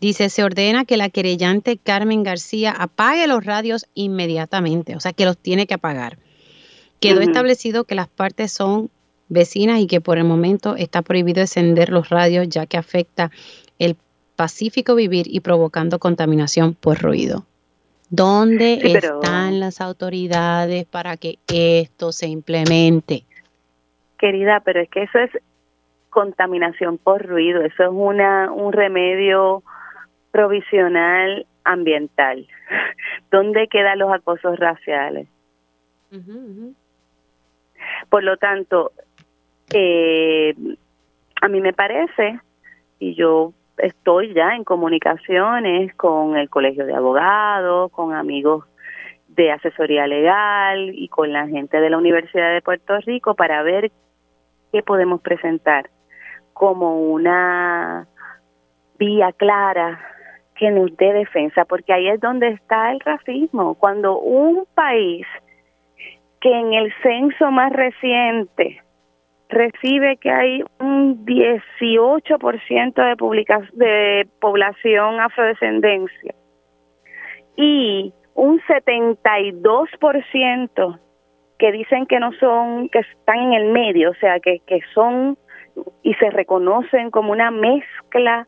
Dice, se ordena que la querellante Carmen García apague los radios inmediatamente, o sea que los tiene que apagar. Quedó establecido que las partes son vecinas y que por el momento está prohibido encender los radios ya que afecta el pacífico vivir y provocando contaminación por ruido. ¿Dónde están las autoridades para que esto se implemente?
Querida, pero es que eso es contaminación por ruido, eso es una un remedio provisional ambiental. ¿Dónde quedan los acosos raciales? Por lo tanto, eh, a mí me parece, y yo estoy ya en comunicaciones con el Colegio de Abogados, con amigos de asesoría legal y con la gente de la Universidad de Puerto Rico para ver qué podemos presentar como una vía clara que nos dé defensa, porque ahí es donde está el racismo. Cuando un país que en el censo más reciente recibe que hay un 18% de, de población afrodescendencia y un 72% que dicen que no son, que están en el medio, o sea, que, que son y se reconocen como una mezcla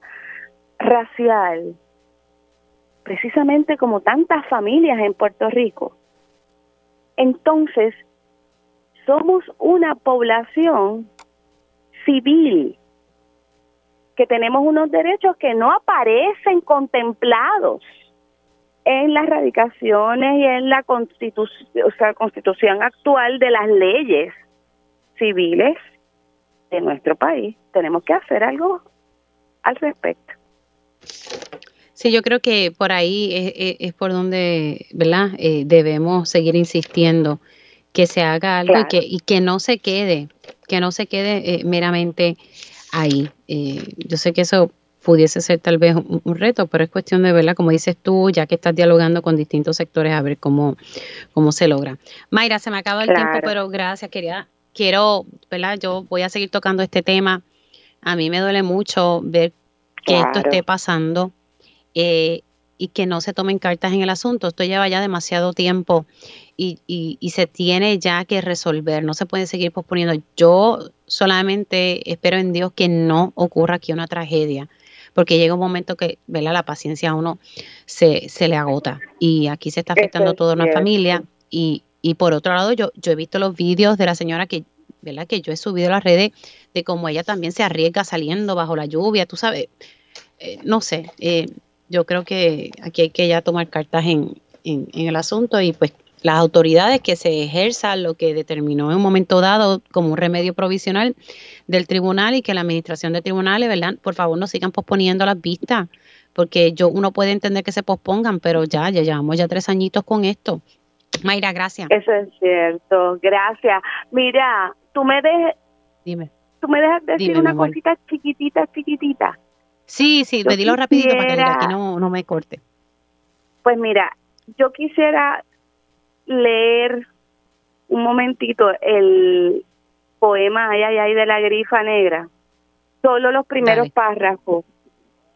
racial, precisamente como tantas familias en Puerto Rico. Entonces, somos una población civil que tenemos unos derechos que no aparecen contemplados en las radicaciones y en la constitución, o sea, constitución actual de las leyes civiles de nuestro país. Tenemos que hacer algo al respecto.
Sí, yo creo que por ahí es, por donde, ¿verdad? Eh, debemos seguir insistiendo que se haga algo y, que, y que no se quede, que no se quede eh, meramente ahí. Eh, yo sé que eso pudiese ser tal vez un, reto, pero es cuestión de verla, como dices tú, ya que estás dialogando con distintos sectores, a ver cómo, cómo se logra. Mayra, se me acaba el tiempo, pero gracias, quería, quiero, ¿verdad? Yo voy a seguir tocando este tema. A mí me duele mucho ver que esto esté pasando eh, y que no se tomen cartas en el asunto. Esto lleva ya demasiado tiempo y, y, se tiene ya que resolver. No se puede seguir posponiendo. Yo solamente espero en Dios que no ocurra aquí una tragedia porque llega un momento que, ¿verdad? La paciencia a uno se, se le agota y aquí se está afectando
es
toda una
cierto.
familia y, y por otro lado yo, yo he visto los vídeos de la señora que, ¿verdad? Que yo he subido a las redes de cómo ella también se arriesga saliendo bajo la lluvia, tú sabes, eh, no sé, eh, yo creo que aquí hay que ya tomar cartas en, en, en el asunto y pues las autoridades que se ejerzan lo que determinó en un momento dado como un remedio provisional del tribunal y que la administración de tribunales, ¿verdad? Por favor, no sigan posponiendo las vistas, porque yo uno puede entender que se pospongan, pero ya, ya llevamos ya tres añitos con esto. Mayra, gracias.
Eso es cierto, gracias. Mira, tú me, dejes
Dime.
tú me dejas decir
Dime,
una cosita chiquitita, chiquitita.
Sí, sí,
Yo
me dilo rapidito para que aquí no, no me corte.
Pues mira, yo quisiera leer un momentito el poema Ay, ay, ay de la grifa negra. Solo los primeros
Dale.
párrafos.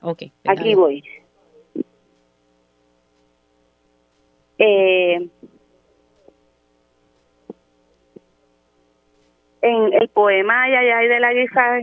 Ok.
Aquí voy. Eh, en el poema Ay, ay, ay de la grifa